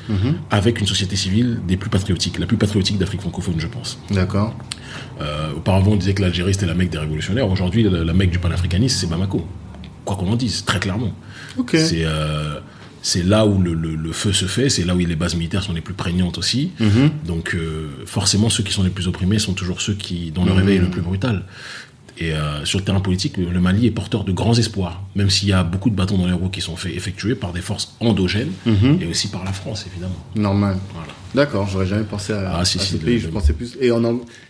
avec une société civile des plus patriotiques, la plus patriotique d'Afrique francophone, je pense. D'accord. Euh, auparavant, on disait que l'Algérie c'était la mecque des révolutionnaires. Aujourd'hui, la, la mecque du panafricanisme, c'est Bamako. Quoi qu'on en dise, très clairement. Ok. C'est euh, c'est là où le, le- le feu se fait, c'est là où les bases militaires sont les plus prégnantes aussi. Mhm. Donc euh, forcément, ceux qui sont les plus opprimés sont toujours ceux qui dont le réveil est le plus brutal. Et euh, sur le terrain politique, le, Mali est porteur de grands espoirs, même s'il y a beaucoup de bâtons dans les roues qui sont faits effectués par des forces endogènes et aussi par la France, évidemment. Normal. Voilà. D'accord, j'aurais jamais pensé à, Ah, si, à si, ce le- pays, je pensais plus. Et en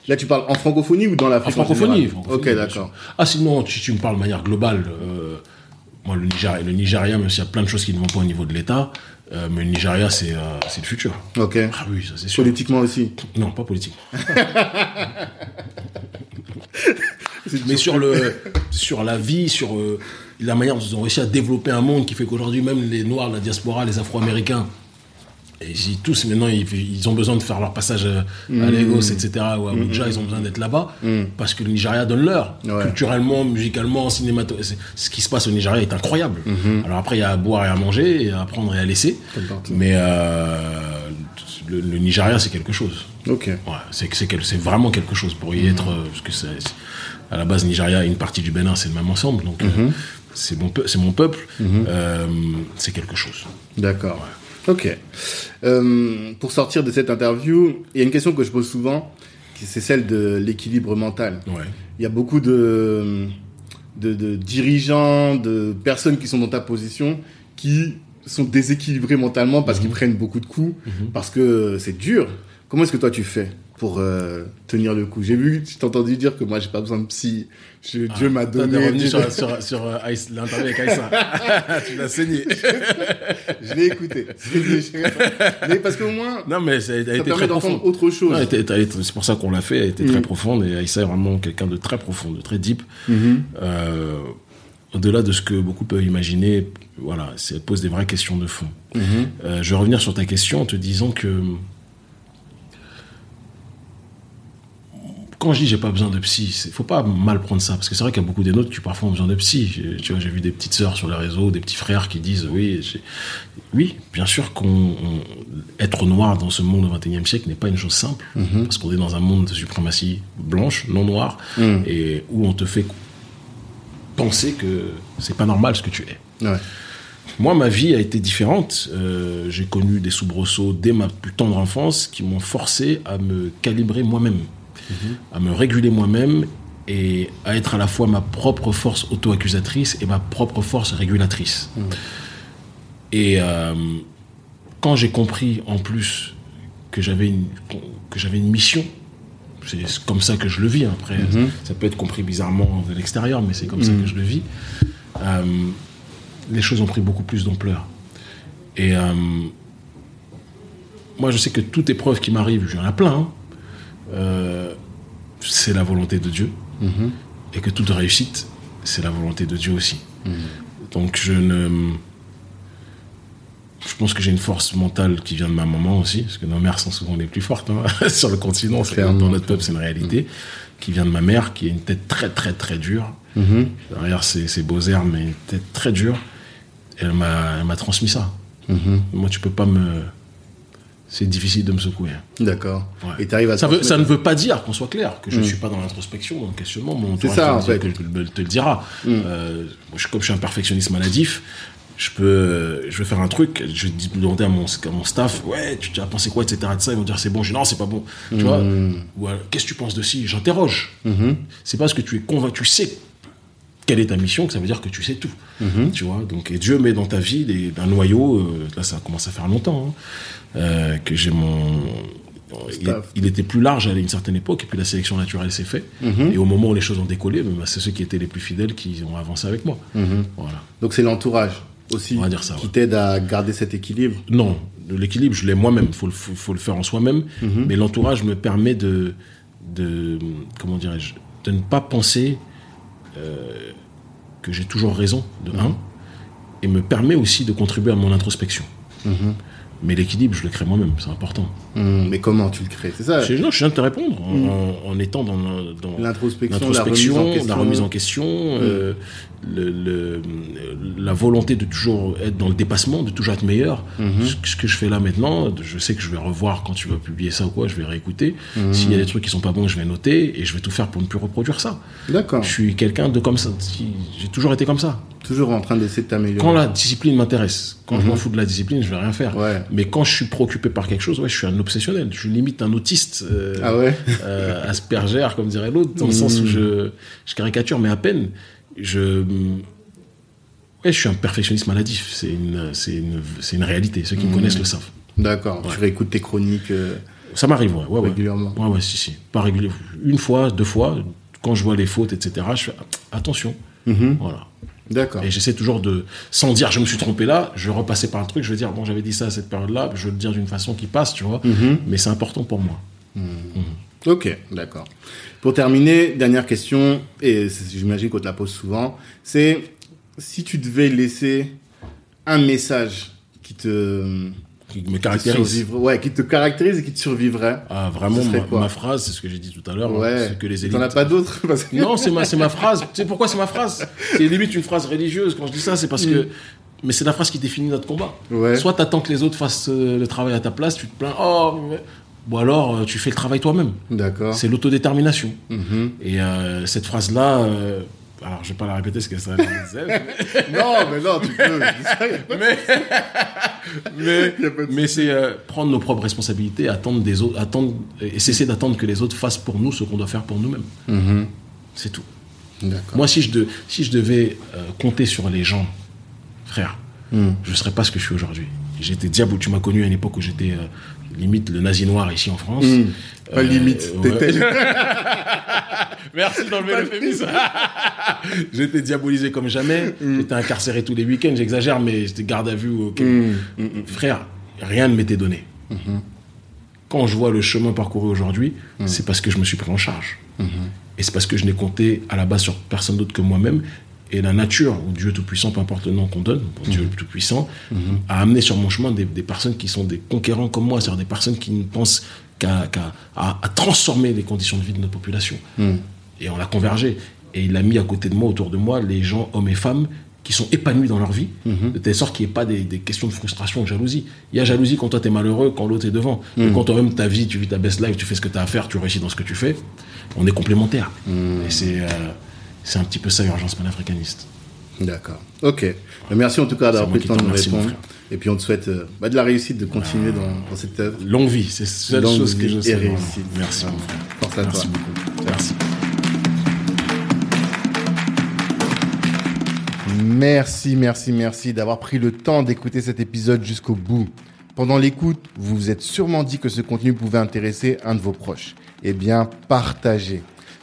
là, tu parles en francophonie ou dans En l'Afrique en francophonie. général? francophonie, Ok, d'accord. Ah, sinon, si tu me parles de manière globale, euh, moi, le Nigeria, le Nigeria, même s'il y a plein de choses qui ne vont pas au niveau de l'État, euh, mais le Nigeria, c'est euh, c'est le futur. Ok. Ah oui, ça c'est sûr. Politiquement aussi. Non, pas politique. <laughs> <laughs> mais sur le, sur la vie, sur, euh, la manière dont ils ont réussi à développer un monde qui fait qu'aujourd'hui, même les Noirs, la diaspora, les Afro-Américains, et j'ai tous maintenant, ils, ils ont besoin de faire leur passage à Mm. Lagos, etc., ou à Abuja, ils ont besoin d'être là-bas, parce que le Nigeria donne l'heure. Ouais. Culturellement, musicalement, cinématographiquement, ce qui se passe au Nigeria est incroyable. Mm-hmm. Alors après, il y a à boire et à manger, et à prendre et à laisser. Mais euh, le, le Nigeria, c'est quelque chose. Ok. Ouais, c'est vraiment quelque chose pour y être euh, parce que c'est à la base Nigeria et une partie du Bénin c'est le même ensemble donc euh, c'est mon peu- c'est mon peuple euh, c'est quelque chose D'accord. Ok. Euh, pour sortir de cette interview, il y a une question que je pose souvent, c'est celle de l'équilibre mental. ouais Il y a beaucoup de, de, de dirigeants, de personnes qui sont dans ta position, qui sont déséquilibrés mentalement parce qu'ils prennent beaucoup de coups, parce que c'est dur. Comment est-ce que toi tu fais? Pour euh, tenir le coup J'ai vu, je t'ai entendu dire que moi j'ai pas besoin de psy. Je- Dieu m'a Ah, T'es donné. revenu sur, <laughs> sur, sur euh, l'interview avec Aïssa. <laughs> tu l'as saigné. Je l'ai écouté. Mais parce qu'au moins, Non, mais ça a été ça permet très d'entendre profond. autre chose. C'est pour ça qu'on l'a fait. Elle était très Mhm. profonde et Aïssa est vraiment quelqu'un de très profond, de très deep. Mhm. Euh, au-delà de ce que beaucoup peuvent imaginer, voilà, elle pose des vraies questions de fond. Mhm. Euh, je vais revenir sur ta question en te disant que quand je dis j'ai pas besoin de psy, il faut pas mal prendre ça parce que c'est vrai qu'il y a beaucoup des nôtres qui parfois ont besoin de psy. J'ai- Tu vois, j'ai vu des petites sœurs sur les réseaux, des petits frères qui disent oui, oui, bien sûr qu'on on- être noir dans ce monde au XXIe siècle n'est pas une chose simple parce qu'on est dans un monde de suprématie blanche, non noire, Mhm. et où on te fait penser que c'est pas normal ce que tu es. Ouais. Moi, ma vie a été différente. Euh, j'ai connu des soubresauts dès ma plus tendre enfance qui m'ont forcé à me calibrer moi-même, à me réguler moi-même et à être à la fois ma propre force auto-accusatrice et ma propre force régulatrice. Et euh, quand j'ai compris en plus que j'avais une, que j'avais une mission, c'est comme ça que je le vis. hein. Après, ça peut être compris bizarrement de l'extérieur, mais c'est comme ça que je le vis. Euh, les choses ont pris beaucoup plus d'ampleur. Et euh, moi, je sais que toute épreuve qui m'arrive, j'en ai plein, hein, euh, c'est la volonté de Dieu. Et que toute réussite, c'est la volonté de Dieu aussi. Donc, je ne. Je pense que j'ai une force mentale qui vient de ma maman aussi, parce que nos mères sont souvent les plus fortes hein, <laughs> sur le continent. Dans notre peuple, c'est une réalité. Qui vient de ma mère, qui a une tête très, très, très dure. Derrière ses, beaux airs, mais une tête très dure. Elle m'a, elle m'a transmis ça. Moi, tu peux pas me. C'est difficile de me secouer. D'accord. Ouais. Et tu arrives à Ça, veut, ça ne veut pas dire qu'on soit clair, que je ne suis pas dans l'introspection, dans le questionnement. Mon entourage ça, en fait. que- te le dira. Euh, moi, je- comme je suis un perfectionniste maladif, je peux, euh, je vais faire un truc, je vais demander à mon, à mon staff, ouais, tu, tu as pensé quoi, etc. De ça, ils vont dire c'est bon. Je dis non, c'est pas bon. Tu vois Ou alors, qu'est-ce que tu penses de ci? J'interroge. C'est parce que tu es convaincu, tu sais quelle est ta mission, que ça veut dire que tu sais tout. Tu vois Donc, et Dieu met dans ta vie des, un noyau, euh, là ça commence à faire longtemps, hein, euh, que j'ai mon... Il, était plus large à une certaine époque, et puis la sélection naturelle s'est faite. Et au moment où les choses ont décollé, ben, c'est ceux qui étaient les plus fidèles qui ont avancé avec moi. Voilà. Donc c'est l'entourage aussi On va dire ça, qui ouais. t'aide à garder cet équilibre? Non, l'équilibre, je l'ai moi-même. Il faut, le- faut, faut le faire en soi-même. Mais l'entourage me permet de, de comment dirais-je, de ne pas penser euh, que j'ai toujours raison, de un, et me permet aussi de contribuer à mon introspection. Mais l'équilibre, je le crée moi-même, c'est important. Hum, mais comment tu le crées? C'est ça Je, non, je viens de te répondre en, en- en étant dans, dans L'introspection, la remise en question. euh, le- le- la volonté de toujours être dans le dépassement, de toujours être meilleur. Ce, ce que je fais là maintenant, je sais que je vais revoir quand tu vas publier ça ou quoi, je vais réécouter. S'il y a des trucs qui sont pas bons, je vais noter et je vais tout faire pour ne plus reproduire ça. D'accord. Je suis quelqu'un de comme ça. J'ai toujours été comme ça. Toujours en train d'essayer de t'améliorer. Quand la discipline m'intéresse, quand je m'en fous de la discipline, je vais rien faire. Ouais. Mais quand je suis préoccupé par quelque chose, ouais, je suis un obsessionnel. Je suis limite un autiste. euh, Ah ouais euh, Asperger, comme dirait l'autre, dans le sens où je, je caricature, mais à peine. Je, ouais, je suis un perfectionniste maladif. C'est une, c'est une, c'est une réalité. Ceux qui me connaissent le savent. D'accord. Tu réécoutes tes chroniques. euh, Ça m'arrive, ouais, ouais, ouais. Régulièrement. Ouais, ouais, si, si. Pas régulièrement. Une fois, deux fois, quand je vois les fautes, etc., je fais attention. Voilà. D'accord. Et j'essaie toujours de, sans dire je me suis trompé là, je vais repasser par un truc, je vais dire bon j'avais dit ça à cette période-là, je vais le dire d'une façon qui passe, tu vois. Mais c'est important pour moi. Ok, d'accord. Pour terminer, dernière question, et j'imagine qu'on te la pose souvent, c'est si tu devais laisser un message qui te qui me caractérise. Ouais, qui te caractérise et qui te survivrait. Ah, vraiment, ma, phrase, c'est ce que j'ai dit tout à l'heure. Hein, ouais. que les élites. T'en as pas d'autres <laughs> Non, c'est ma, ma phrase. Tu sais pourquoi c'est ma phrase? C'est limite une phrase religieuse. Quand je dis ça, c'est parce que. Mm. Mais c'est la phrase qui définit notre combat. Ouais. Soit t'attends que les autres fassent euh, le travail à ta place, tu te plains, oh, ou alors euh, tu fais le travail toi-même. D'accord. C'est l'autodétermination. Mm-hmm. Et euh, cette phrase-là, alors, je vais pas la répéter ce que ça disait. <laughs> non, mais non, tu peux. <laughs> mais mais, <laughs> c'est euh, prendre nos propres responsabilités, attendre des autres, attendre et cesser d'attendre que les autres fassent pour nous ce qu'on doit faire pour nous-mêmes. Mm-hmm. C'est tout. Moi, si je, de, si je devais euh, compter sur les gens, frère, mm. je ne serais pas ce que je suis aujourd'hui. J'étais diable, tu m'as connu à une époque où j'étais euh, limite le nazi noir ici en France. Mm. Pas limite, t'étais. <laughs> Merci d'enlever l'euphémisme. <laughs> j'étais diabolisé comme jamais. Mm. J'étais incarcéré tous les week-ends. J'exagère, mais j'étais garde à vue. Mm, mm, Frère, rien ne m'était donné. Quand je vois le chemin parcouru aujourd'hui, c'est parce que je me suis pris en charge. Et c'est parce que je n'ai compté à la base sur personne d'autre que moi-même. Et la nature, ou Dieu Tout-Puissant, peu importe le nom qu'on donne, Dieu mm-hmm. Tout-Puissant, a amené sur mon chemin des, personnes qui sont des conquérants comme moi, c'est-à-dire des personnes qui ne pensent qu'à transformer les conditions de vie de notre population et on a convergé. Et il a mis à côté de moi, autour de moi, les gens, hommes et femmes, qui sont épanouis dans leur vie, mhm. de telle sorte qu'il n'y ait pas des, questions de frustration, de jalousie. Il y a jalousie quand toi tu es malheureux, quand l'autre est devant. Mhm. quand toi-même ta vie, tu vis ta best life, tu fais ce que tu as à faire, tu réussis dans ce que tu fais, on est complémentaires. Mhm. Et c'est euh, c'est un petit peu ça l'urgence panafricaniste. D'accord. Ok. Merci en tout cas d'avoir pris le temps de nous répondre. Et puis on te souhaite euh, bah, de la réussite, de continuer ah. dans, cette œuvre. Longue vie, c'est la seule chose que je sais. réussite. Merci, mon frère. Force à Merci toi. beaucoup. Merci. Merci, merci, merci d'avoir pris le temps d'écouter cet épisode jusqu'au bout. Pendant l'écoute, vous vous êtes sûrement dit que ce contenu pouvait intéresser un de vos proches. Eh bien, partagez.